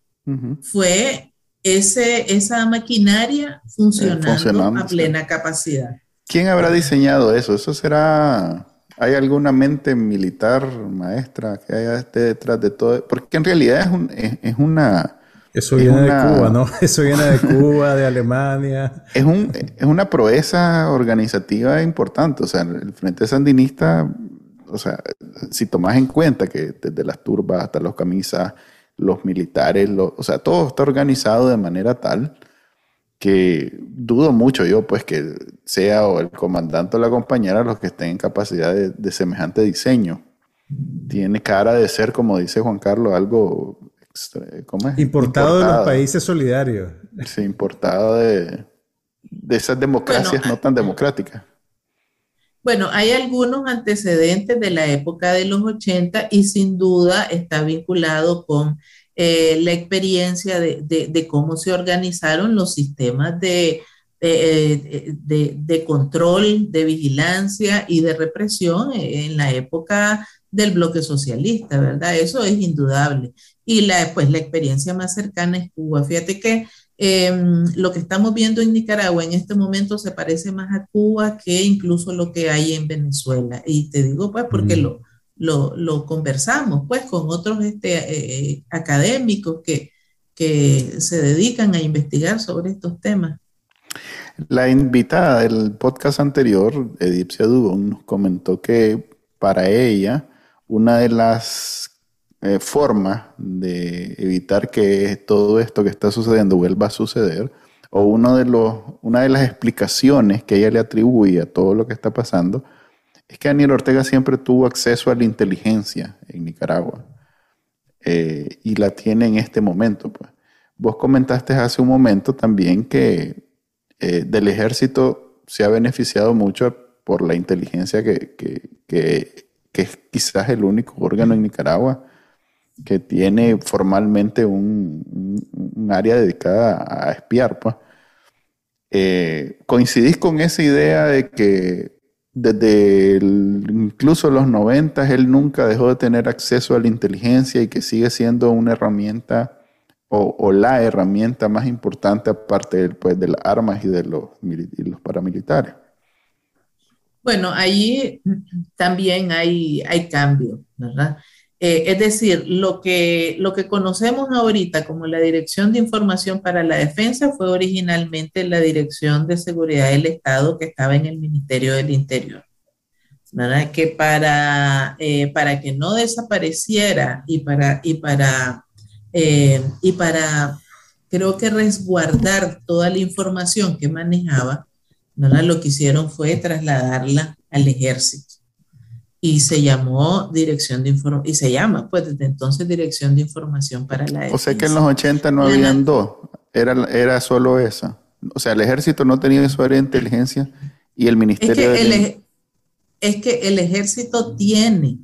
fue ese, esa maquinaria funcionando a plena capacidad. ¿Quién habrá diseñado eso? Eso será ¿Hay alguna mente militar, maestra, que haya esté detrás de todo? Porque en realidad es, es, una... Eso viene de Cuba, ¿no? Eso viene de Cuba, de Alemania. Es, un, es una proeza organizativa importante. O sea, el Frente Sandinista o sea, si tomas en cuenta que desde las turbas hasta los camisas, los militares, o sea, todo está organizado de manera tal que dudo mucho yo, pues, que sea o el comandante o la compañera los que estén en capacidad de, semejante diseño. Tiene cara de ser, como dice Juan Carlos, algo ¿cómo es? Importado, de los países solidarios. Sí, importado de, esas democracias no tan democráticas. Bueno, hay algunos antecedentes de la época de los 80 y sin duda está vinculado con eh, la experiencia de, cómo se organizaron los sistemas de, de, control, de vigilancia y de represión en la época del bloque socialista, ¿verdad? Eso es indudable. Y la, pues, la experiencia más cercana es Cuba. Fíjate que Em, lo que estamos viendo en Nicaragua en este momento se parece más a Cuba que incluso lo que hay en Venezuela. Y te digo, pues, porque lo, lo, conversamos, pues, con otros este, eh, académicos que, que se dedican a investigar sobre estos temas. La invitada del podcast anterior, Edipcia Dubón, nos comentó que para ella una de las eh, forma de evitar que todo esto que está sucediendo vuelva a suceder, o uno de los, una de las explicaciones que ella le atribuye a todo lo que está pasando, es que Daniel Ortega siempre tuvo acceso a la inteligencia en Nicaragua eh, y la tiene en este momento. Pues. Vos comentaste hace un momento también que eh, del ejército se ha beneficiado mucho por la inteligencia que, que, que, es quizás el único órgano en Nicaragua que tiene formalmente un, área dedicada a espiar. Pues. Eh, ¿Coincidís con esa idea de que desde incluso los 90 él nunca dejó de tener acceso a la inteligencia y que sigue siendo una herramienta o, la herramienta más importante aparte pues, de las armas y de los, los paramilitares? Bueno, ahí también hay, hay cambio, ¿verdad? Eh, es decir, lo que, lo que conocemos ahorita como la Dirección de Información para la Defensa fue originalmente la Dirección de Seguridad del Estado que estaba en el Ministerio del Interior. ¿verdad? Que para, eh, para que no desapareciera y para, y para, eh, y para, creo que resguardar toda la información que manejaba, ¿verdad? lo que hicieron fue trasladarla al ejército y se llamó Dirección de Información, y se llama pues desde entonces Dirección de Información para la Defensa. O sea que en los 80 no habían dos, era, era solo esa. O sea, el ejército no tenía su área de inteligencia y el ministerio... Es que, el, es que el ejército tiene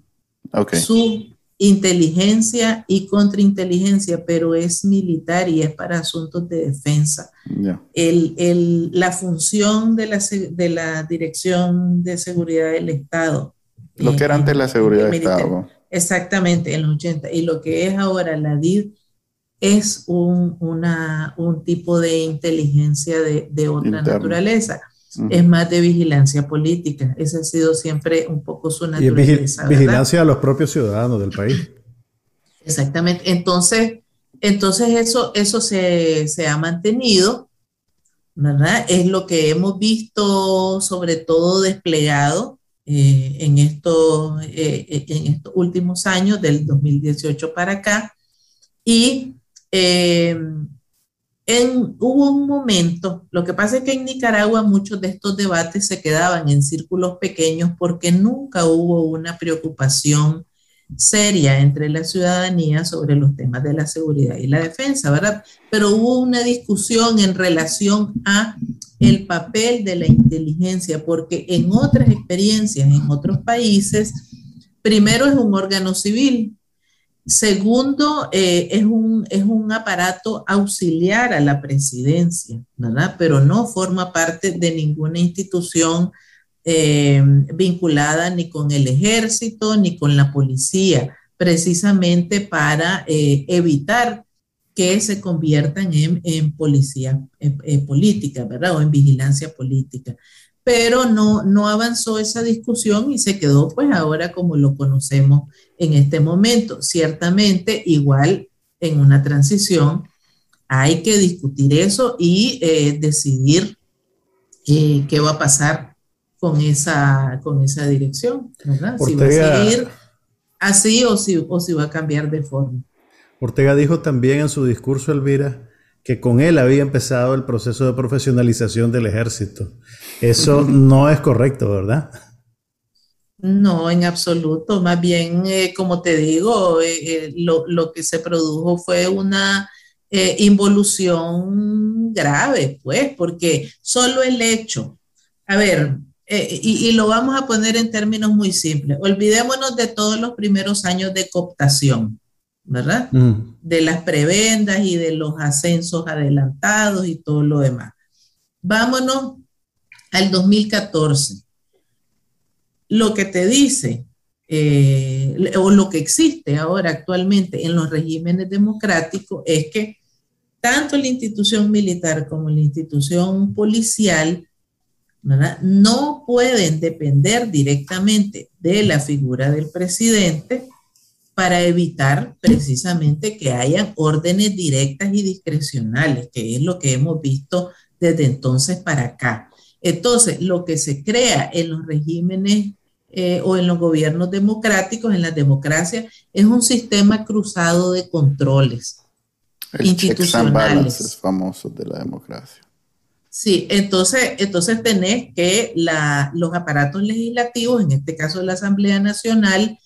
su inteligencia y contrainteligencia, pero es militar y es para asuntos de defensa. El, el, la función de la, de la Dirección de Seguridad del Estado lo que era antes la seguridad de Estado. Exactamente, en los 80. Y lo que es ahora la DID es un, una, un tipo de inteligencia de, de otra naturaleza. Es más de vigilancia política. Esa ha sido siempre un poco su naturaleza. vigilancia a los propios ciudadanos del país. Exactamente. Entonces, entonces eso, eso se, se ha mantenido, ¿verdad? Es lo que hemos visto sobre todo desplegado eh, en, estos, eh, eh, en estos últimos años, del 2018 para acá. Y en, hubo un momento, lo que pasa es que en Nicaragua muchos de estos debates se quedaban en círculos pequeños porque nunca hubo una preocupación seria entre la ciudadanía sobre los temas de la seguridad y la defensa, ¿verdad? Pero hubo una discusión en relación a el papel de la inteligencia, porque en otras experiencias, en otros países, primero es un órgano civil, segundo eh, es, un, es un aparato auxiliar a la presidencia, ¿verdad? Pero no forma parte de ninguna institución eh, vinculada ni con el ejército ni con la policía, precisamente para eh, evitar que se conviertan en, en policía política, ¿verdad? O en vigilancia política. Pero no, no avanzó esa discusión y se quedó pues ahora como lo conocemos en este momento. Ciertamente, igual en una transición, hay que discutir eso y eh, decidir qué va a pasar con esa, con esa dirección, ¿verdad? si va a seguir así o si, o si va a cambiar de forma. Ortega dijo también en su discurso, Elvira, que con él había empezado el proceso de profesionalización del ejército. Eso no es correcto, ¿verdad? No, en absoluto. Más bien, eh, como te digo, eh, eh, lo, que se produjo fue una involución grave, pues, porque solo el hecho, a ver, y, lo vamos a poner en términos muy simples, olvidémonos de todos los primeros años de cooptación, ¿verdad? Mm. De las prebendas y de los ascensos adelantados y todo lo demás. Vámonos al 2014 lo que te dice eh, o lo que existe ahora actualmente en los regímenes democráticos es que tanto la institución militar como la institución policial no pueden depender directamente de la figura del presidente para evitar precisamente que hayan órdenes directas y discrecionales, que es lo que hemos visto desde entonces para acá. Entonces, lo que se crea en los regímenes eh, o en los gobiernos democráticos, en las democracias, es un sistema cruzado de controles El institucionales. es famoso de la democracia. Sí, entonces, entonces tenés que la, los aparatos legislativos, en este caso la Asamblea Nacional,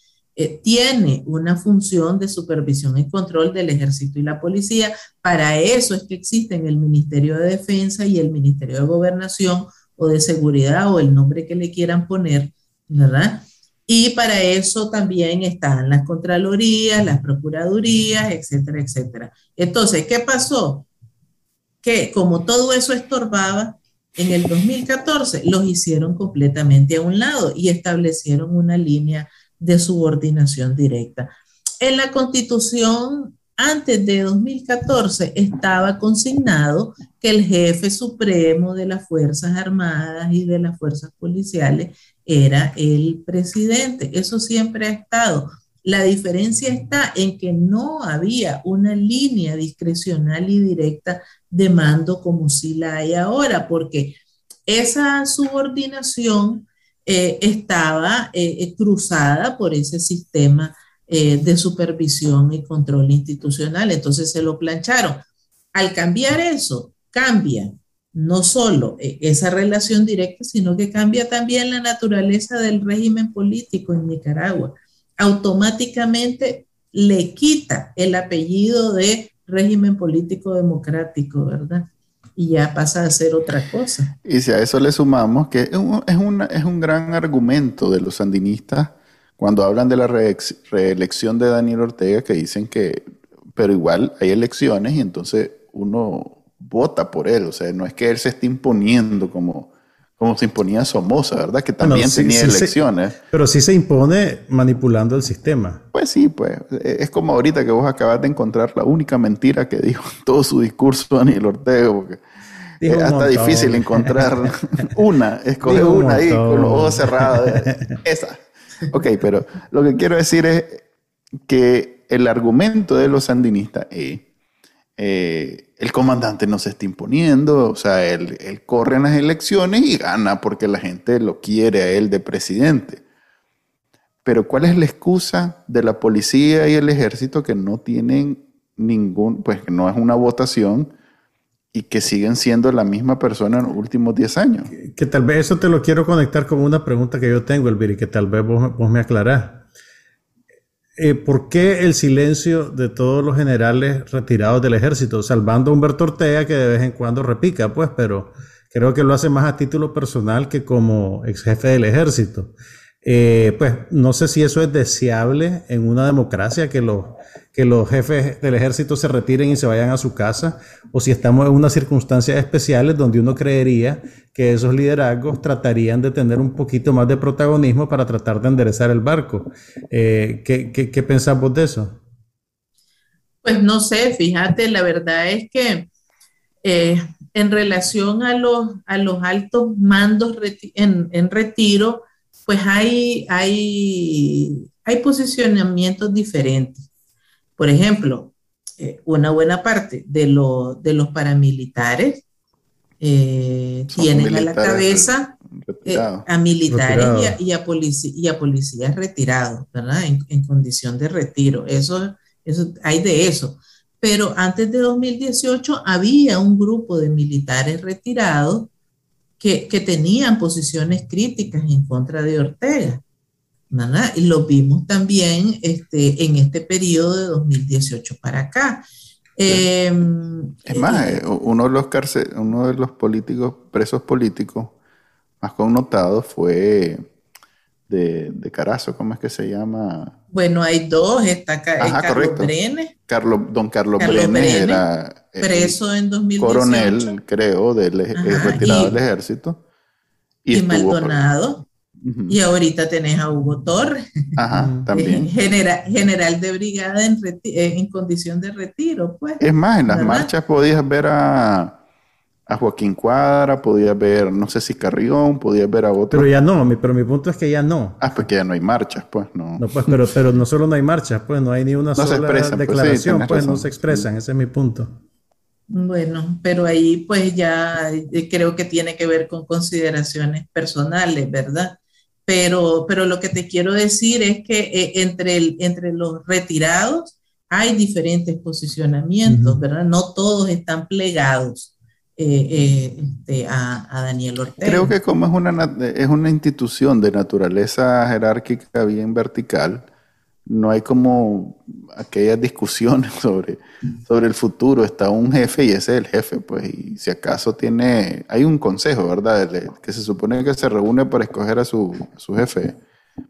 eh, tiene una función de supervisión y control del ejército y la policía. Para eso es que existen el Ministerio de Defensa y el Ministerio de Gobernación, o de seguridad o el nombre que le quieran poner, ¿verdad? Y para eso también están las Contralorías, las Procuradurías, etcétera, etcétera. Entonces, ¿qué pasó? Que como todo eso estorbaba, en el 2014 los hicieron completamente a un lado y establecieron una línea de subordinación directa. En la constitución antes de 2014 estaba consignado que el jefe supremo de las Fuerzas Armadas y de las Fuerzas Policiales era el presidente. Eso siempre ha estado. La diferencia está en que no había una línea discrecional y directa de mando como si la hay ahora, porque esa subordinación eh, estaba eh, cruzada por ese sistema eh, de supervisión y control institucional. Entonces se lo plancharon. Al cambiar eso, cambia no solo eh, esa relación directa, sino que cambia también la naturaleza del régimen político en Nicaragua. Automáticamente le quita el apellido de régimen político democrático, ¿verdad? Y ya pasa a ser otra cosa. Y si a eso le sumamos que es un, es un gran argumento de los sandinistas cuando hablan de la reelección de Daniel Ortega, que dicen que, pero igual hay elecciones y entonces uno vota por él, o sea, no es que él se esté imponiendo como, como se imponía Somoza, ¿verdad? Que también tenía elecciones. pero sí se impone manipulando el sistema. Pues sí, pues es como ahorita que vos acabas de encontrar la única mentira que dijo en todo su discurso Daniel Ortega, porque es hasta difícil encontrar una, escoger una ahí con los ojos cerrados. Esa. Ok, pero lo que quiero decir es que el argumento de los sandinistas es, eh, el comandante no se está imponiendo, o sea, él, corre en las elecciones y gana porque la gente lo quiere a él de presidente. Pero ¿cuál es la excusa de la policía y el ejército que no tienen ningún, pues que no es una votación y que siguen siendo la misma persona en los últimos 10 años. Que, tal vez eso te lo quiero conectar con una pregunta que yo tengo, Elvira, y que tal vez vos, me aclarás. Eh, ¿Por qué el silencio de todos los generales retirados del ejército, salvando a Humberto Ortega, que de vez en cuando repica, pues, pero creo que lo hace más a título personal que como ex jefe del ejército? Eh, pues no sé si eso es deseable en una democracia, que los, que los jefes del ejército se retiren y se vayan a su casa, o si estamos en unas circunstancias especiales donde uno creería que esos liderazgos tratarían de tener un poquito más de protagonismo para tratar de enderezar el barco. Eh, ¿qué, qué, de eso? Pues no sé, fíjate, la verdad es que eh, en relación a los, a los altos mandos en, en retiro, pues hay, hay, hay posicionamientos diferentes. Por ejemplo, eh, una buena parte de, de los paramilitares eh, tienen a la cabeza a militares y a, y a policías retirados, ¿verdad? En, condición de retiro. Eso, eso, hay de eso. Pero antes de 2018 había un grupo de militares retirados que, que tenían posiciones críticas en contra de Ortega. ¿verdad? Y lo vimos también este, en este periodo de 2018 para acá. Em, es más, eh, uno de los uno de los políticos, presos políticos más connotados fue de, de Carazo, ¿cómo es que se llama? Bueno, hay dos, está Carlos Brenes. don Carlos, Brenes, era preso en 2018. Coronel, creo, del, retirado del ejército. Y, Maldonado. Y ahorita tenés a Hugo Torres, Ajá, también. general de brigada en, eh, en, condición de retiro, pues. Es más, en las marchas podías ver a, a, Joaquín Cuadra, podías ver, no sé si Carrión, podías ver a otro. Pero ya no, mi, pero mi punto es que ya no. Ah, pues que ya no hay marchas, pues, no. No, pues, pero, pero no solo no hay marchas, pues, no hay ni una sola pues, declaración, pues, no se expresan, ese es mi punto. Bueno, pero ahí pues ya eh, creo que tiene que ver con consideraciones personales, ¿verdad? Pero, pero lo que te quiero decir es que eh, entre, el, entre los retirados hay diferentes posicionamientos, ¿verdad? No todos están plegados eh, eh, este, a, a, Daniel Ortega. Creo que como es una, es una institución de naturaleza jerárquica bien vertical, no hay como aquellas discusiones sobre, sobre el futuro. Está un jefe y ese es el jefe, pues, y si acaso tiene, hay un consejo, ¿verdad? Que se supone que se reúne para escoger a su, jefe,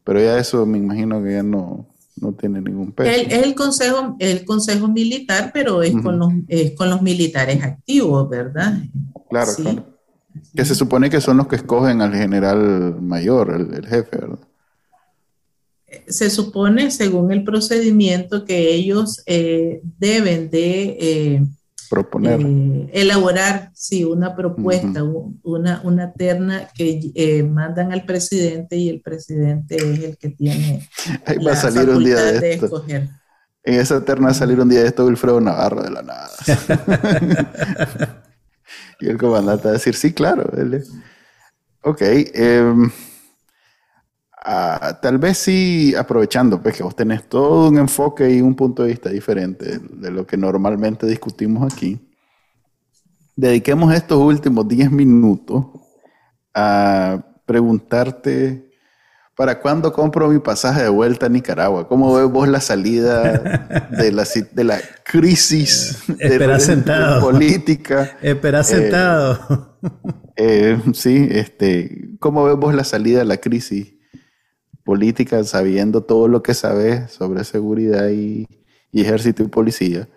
pero ya eso me imagino que ya no, no tiene ningún peso. es el consejo, el consejo militar, pero es, con los, con los militares activos, ¿verdad? Claro, claro. Que se supone que son los que escogen al general mayor, el jefe, ¿verdad? se supone, según el procedimiento, que ellos eh, deben de eh, proponer, eh, elaborar, sí, una propuesta, una, una terna que mandan al presidente y el presidente es el que tiene Ahí va a salir un día de, escoger. En esa terna va a salir un día de esto Wilfredo Navarro de la nada. y el comandante va a decir, sí, claro. Ok. Tal vez sí, aprovechando pues, que vos tenés todo un enfoque y un punto de vista diferente de lo que normalmente discutimos aquí, dediquemos estos últimos 10 minutos a preguntarte, ¿para cuándo compro mi pasaje de vuelta a Nicaragua? ¿Cómo ves vos la salida de la, de la crisis de, política? Espera sentado. Eh, eh, sí, este, ¿cómo ves vos la salida de la crisis? Política, sabiendo todo lo que sabes sobre seguridad y, ejército y policía,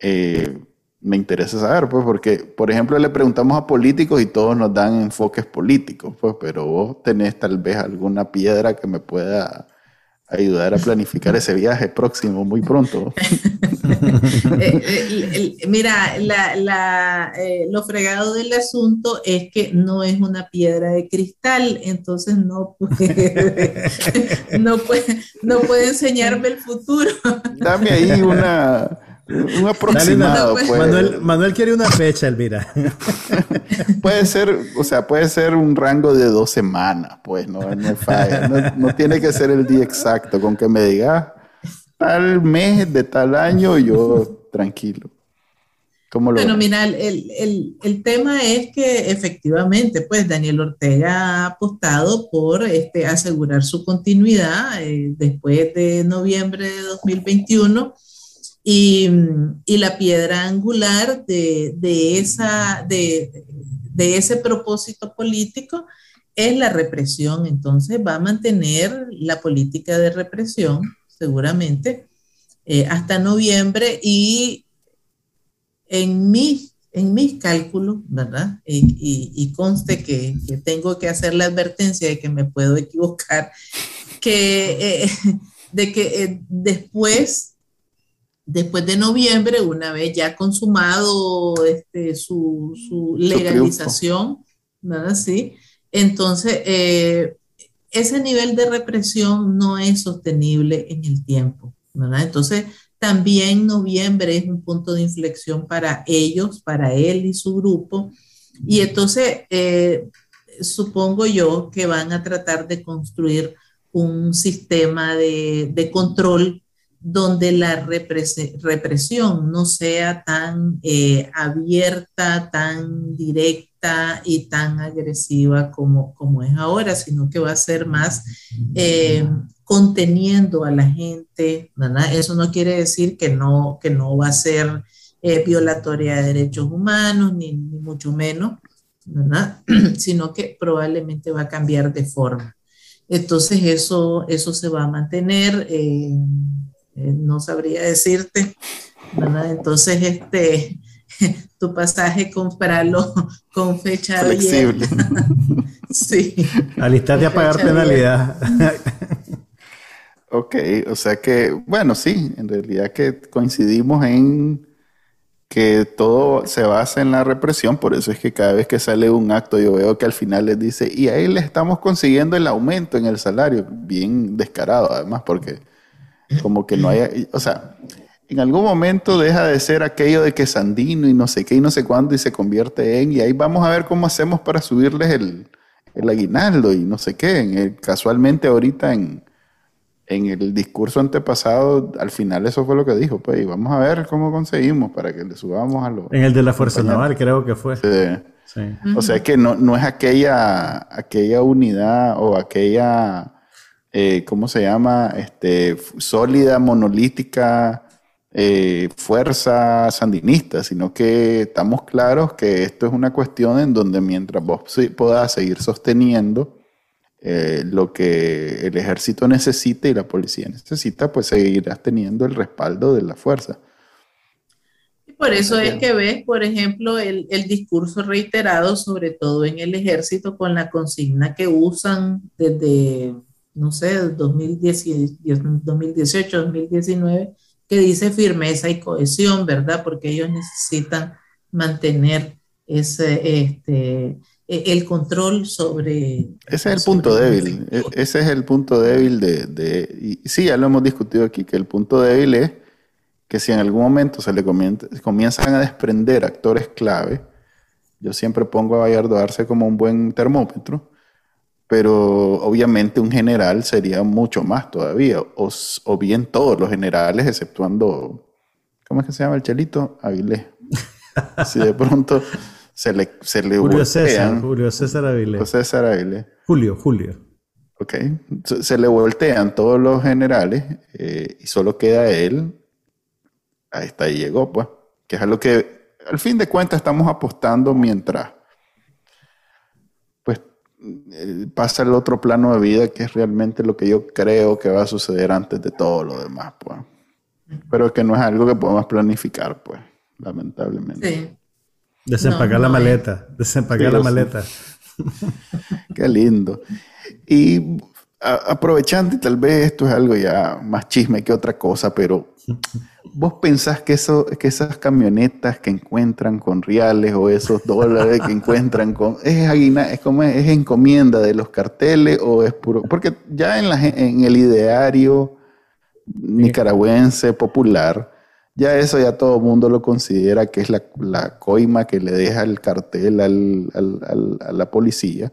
eh, me interesa saber, pues, porque, por ejemplo, le preguntamos a políticos y todos nos dan enfoques políticos, pues, pero vos tenés tal vez alguna piedra que me pueda ayudar a planificar ese viaje próximo muy pronto. Eh, mira, la, eh, lo fregado del asunto es que no es una piedra de cristal, entonces no puede, no puede, no puede enseñarme el futuro. Dame ahí una, un aproximado. pues. Manuel, Manuel, quiere una fecha, Elvira. puede ser, o sea, puede ser un rango de dos semanas, pues, no, no falla. No, tiene que ser el día exacto. Con que me diga tal mes de tal año, yo tranquilo. ¿Cómo lo bueno, mira, el, el, el, tema es que efectivamente, pues Daniel Ortega ha apostado por este, asegurar su continuidad eh, después de noviembre de 2021 y, la piedra angular de, esa, de, ese propósito político es la represión. Entonces va a mantener la política de represión, seguramente, eh, hasta noviembre y en mis, en mis cálculos, ¿verdad? Y, conste que, tengo que hacer la advertencia de que me puedo equivocar, que, eh, de que eh, después después de noviembre, una vez ya consumado este, su, legalización, ¿verdad? Sí. Entonces, eh, ese nivel de represión no es sostenible en el tiempo, ¿verdad? Entonces, también noviembre es un punto de inflexión para ellos, para él y su grupo. Y entonces, eh, supongo yo que van a tratar de construir un sistema de, de control donde la represión no sea tan eh, abierta, tan directa y tan agresiva como, como es ahora, sino que va a ser más eh, conteniendo a la gente. Eso no quiere decir que no, que no va a ser eh, violatoria de derechos humanos, ni, mucho menos, sino que probablemente va a cambiar de forma. Entonces eso, eso se va a mantener. Eh, no sabría decirte, Entonces, este, tu pasaje, comprarlo con fecha flexible. sí. Alistate a pagar penalidad. ok, o sea que, bueno, sí, en realidad que coincidimos en que todo se basa en la represión, por eso es que cada vez que sale un acto yo veo que al final les dice, y ahí le estamos consiguiendo el aumento en el salario, bien descarado además, porque como que no haya, o sea, en algún momento deja de ser aquello de que Sandino y no sé qué y no sé cuándo y se convierte en, y ahí vamos a ver cómo hacemos para subirles el, el aguinaldo y no sé qué. En el, casualmente ahorita en, en el discurso antepasado, al final eso fue lo que dijo, pues, y vamos a ver cómo conseguimos para que le subamos a los... En el de la Fuerza Naval creo que fue. Sí. O sea, que no, no es aquella, aquella unidad o aquella eh, ¿cómo se llama? Este, sólida, monolítica, eh, fuerza sandinista, sino que estamos claros que esto es una cuestión en donde mientras vos puedas seguir sosteniendo eh, lo que el ejército necesita y la policía necesita, pues seguirás teniendo el respaldo de la fuerza. Por eso es que ves, por ejemplo, el, el, discurso reiterado, sobre todo en el ejército, con la consigna que usan desde no sé, 2018, 2019, que dice firmeza y cohesión, ¿verdad? Porque ellos necesitan mantener ese, este, e, el control sobre... Ese es el punto débil, e, ese es el punto débil de, de, y sí, ya lo hemos discutido aquí, que el punto débil es que si en algún momento se le comienzan a desprender actores clave, yo siempre pongo a Vallardo Arce como un buen termómetro, pero obviamente un general sería mucho más todavía, o, bien todos los generales, exceptuando, ¿cómo es que se llama el chelito? Avilés. si de pronto se le, se le Julio César, Julio César Avilés. Julio César Avilés. Julio, Julio. Ok, se le voltean todos los generales eh, y solo queda él. Ahí está, ahí llegó, pues. Que es a lo que al fin de cuentas estamos apostando mientras pasa el otro plano de vida que es realmente lo que yo creo que va a suceder antes de todo lo demás, pues. Pero que no es algo que podemos planificar, pues, lamentablemente. Sí. Desempacar la maleta, desempacar la maleta. Qué lindo. Y aprovechando, y tal vez esto es algo ya más chisme que otra cosa, pero ¿vos pensás que, eso, que esas camionetas que encuentran con reales o esos dólares que encuentran con... ¿Es, es, como, es encomienda de los carteles o es puro...? Porque ya en, la, en el ideario nicaragüense popular, ya eso ya todo el mundo lo considera que es la, la coima que le deja el cartel al, al, a la policía.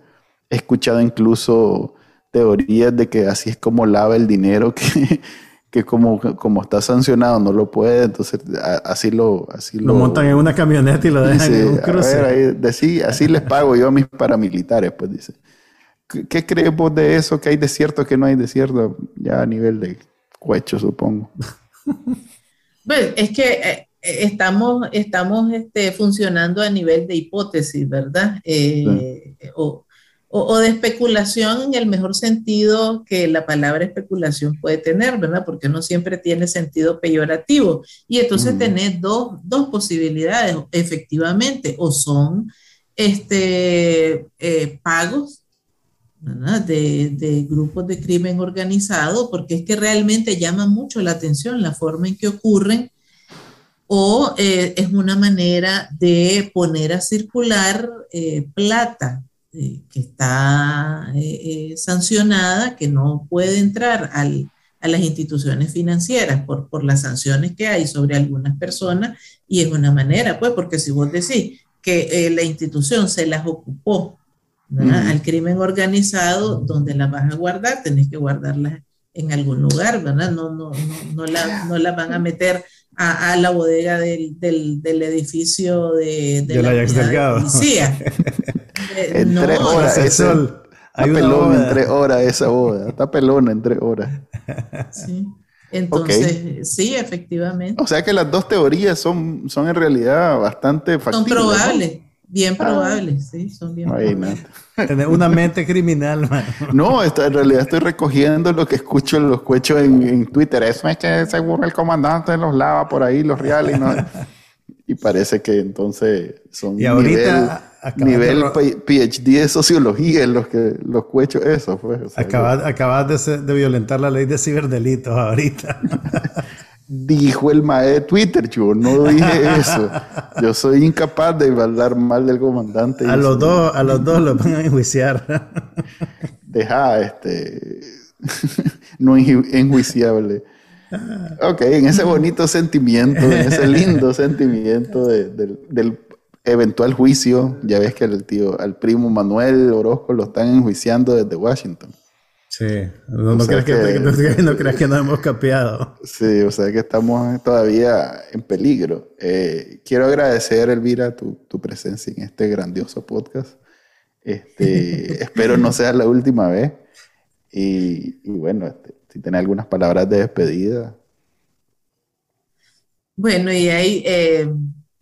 He escuchado incluso teorías de que así es como lava el dinero, que, que como, como está sancionado no lo puede, entonces así lo... Así lo, montan en una camioneta y lo dejan en un cruce. así les pago yo a mis paramilitares, pues dice. ¿Qué, crees vos de eso? ¿Que hay desierto, que no hay desierto? Ya a nivel de cuecho, supongo. Bueno, es que eh, estamos, estamos este, funcionando a nivel de hipótesis, ¿verdad? Eh, o, o, de especulación en el mejor sentido que la palabra especulación puede tener, ¿verdad? Porque no siempre tiene sentido peyorativo. Y entonces mm. tenés dos, dos, posibilidades, efectivamente, o son este, eh, pagos de, de, grupos de crimen organizado, porque es que realmente llama mucho la atención la forma en que ocurren, o eh, es una manera de poner a circular eh, plata eh, que está eh, eh, sancionada, que no puede entrar al, a las instituciones financieras por, por las sanciones que hay sobre algunas personas y es una manera, pues, porque si vos decís que la institución se las ocupó al crimen organizado, donde las vas a guardar, tenés que guardarlas en algún lugar, ¿verdad? No, no, no, no, la, no las van a meter a, la bodega del, del, del edificio de, de, la, la policía. en tres horas, ese sol. Hay está pelón en tres horas esa boda, está pelona en tres horas. Sí. Entonces, sí, efectivamente. O sea que las dos teorías son, son en realidad bastante factibles. Son probables. Bien ah. probables, sí, son bien probables. Tener una mente criminal, man. No, en realidad estoy recogiendo lo que escucho en los cuechos en, Twitter. Eso es que seguro el comandante los lava por ahí, los reales. ¿no? y parece que entonces son y ahorita nivel, PhD de sociología en los que los cuechos eso pues, acabas, de, de, violentar la ley de ciberdelitos ahorita dijo el mae de Twitter, yo no dije eso. Yo soy incapaz de hablar mal del comandante. A los dos, a los dos los van a enjuiciar. Deja, este, no enjuiciable. Ok, en ese bonito sentimiento, en ese lindo sentimiento del eventual juicio, ya ves que el tío, al primo Manuel Orozco lo están enjuiciando desde Washington. Sí, no, creas que, no, que, nos hemos capeado. Sí, o sea que estamos todavía en peligro. Eh, quiero agradecer, Elvira, tu, tu, presencia en este grandioso podcast. Este, espero no sea la última vez. Y, y bueno, este, si tenés algunas palabras de despedida. Bueno, y ahí, eh,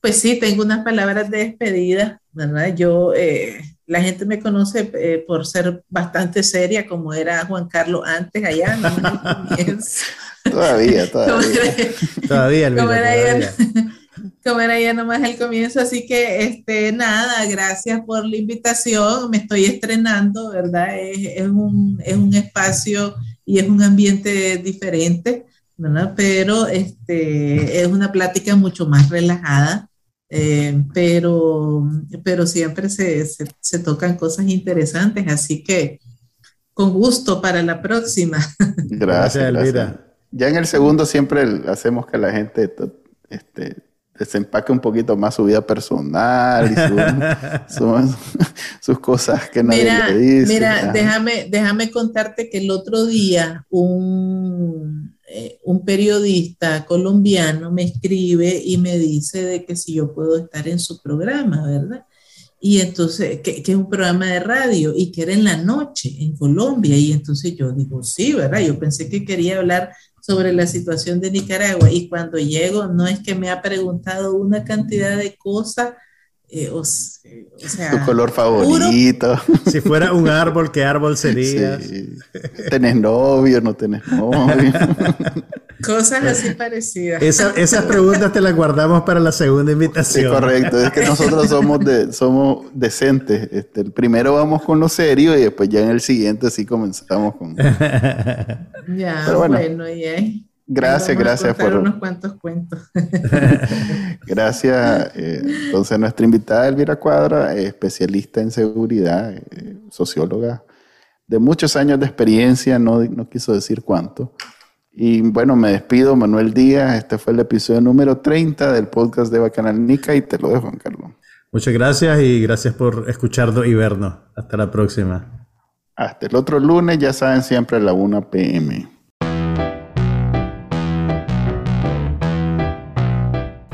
pues sí, tengo unas palabras de despedida, ¿verdad? Yo... Eh, la gente me conoce eh, por ser bastante seria, como era Juan Carlos antes, allá, ¿no? todavía, todavía. todavía, como era, Ya, como era ya nomás el comienzo, así que, este, nada, gracias por la invitación, me estoy estrenando, ¿verdad? Es, es, un, es un espacio y es un ambiente diferente, ¿verdad? Pero este, es una plática mucho más relajada eh, pero, pero siempre se, se, tocan cosas interesantes, así que con gusto para la próxima. Gracias, Elvira. Ya en el segundo siempre hacemos que la gente este, desempaque un poquito más su vida personal y sus cosas que nadie mira, le dice. Mira, déjame, déjame contarte que el otro día un, eh, un periodista colombiano me escribe y me dice de que si yo puedo estar en su programa, ¿verdad? Y entonces, que, es un programa de radio y que era en la noche en Colombia. Y entonces yo digo, sí, ¿verdad? Yo pensé que quería hablar sobre la situación de Nicaragua y cuando llego no es que me ha preguntado una cantidad de cosas eh, o, sea, tu color favorito. Si fuera un árbol, ¿qué árbol sería? ¿Tenés novio? ¿No tenés novio? Cosas así parecidas. esas preguntas te las guardamos para la segunda invitación. Sí, correcto. Es que nosotros somos, de, somos decentes. Este, el primero vamos con lo serio y después ya en el siguiente sí comenzamos con... ya, bueno, bueno ya. Gracias, gracias por unos cuantos cuentos. gracias. Eh, entonces, nuestra invitada Elvira Cuadra, especialista en seguridad, eh, socióloga de muchos años de experiencia, no, no quiso decir cuánto. Y bueno, me despido, Manuel Díaz. Este fue el episodio número 30 del podcast de Bacanal Nica y te lo dejo, Juan Carlos. Muchas gracias y gracias por escucharnos y vernos. Hasta la próxima. Hasta el otro lunes, ya saben, siempre a la 1 pm.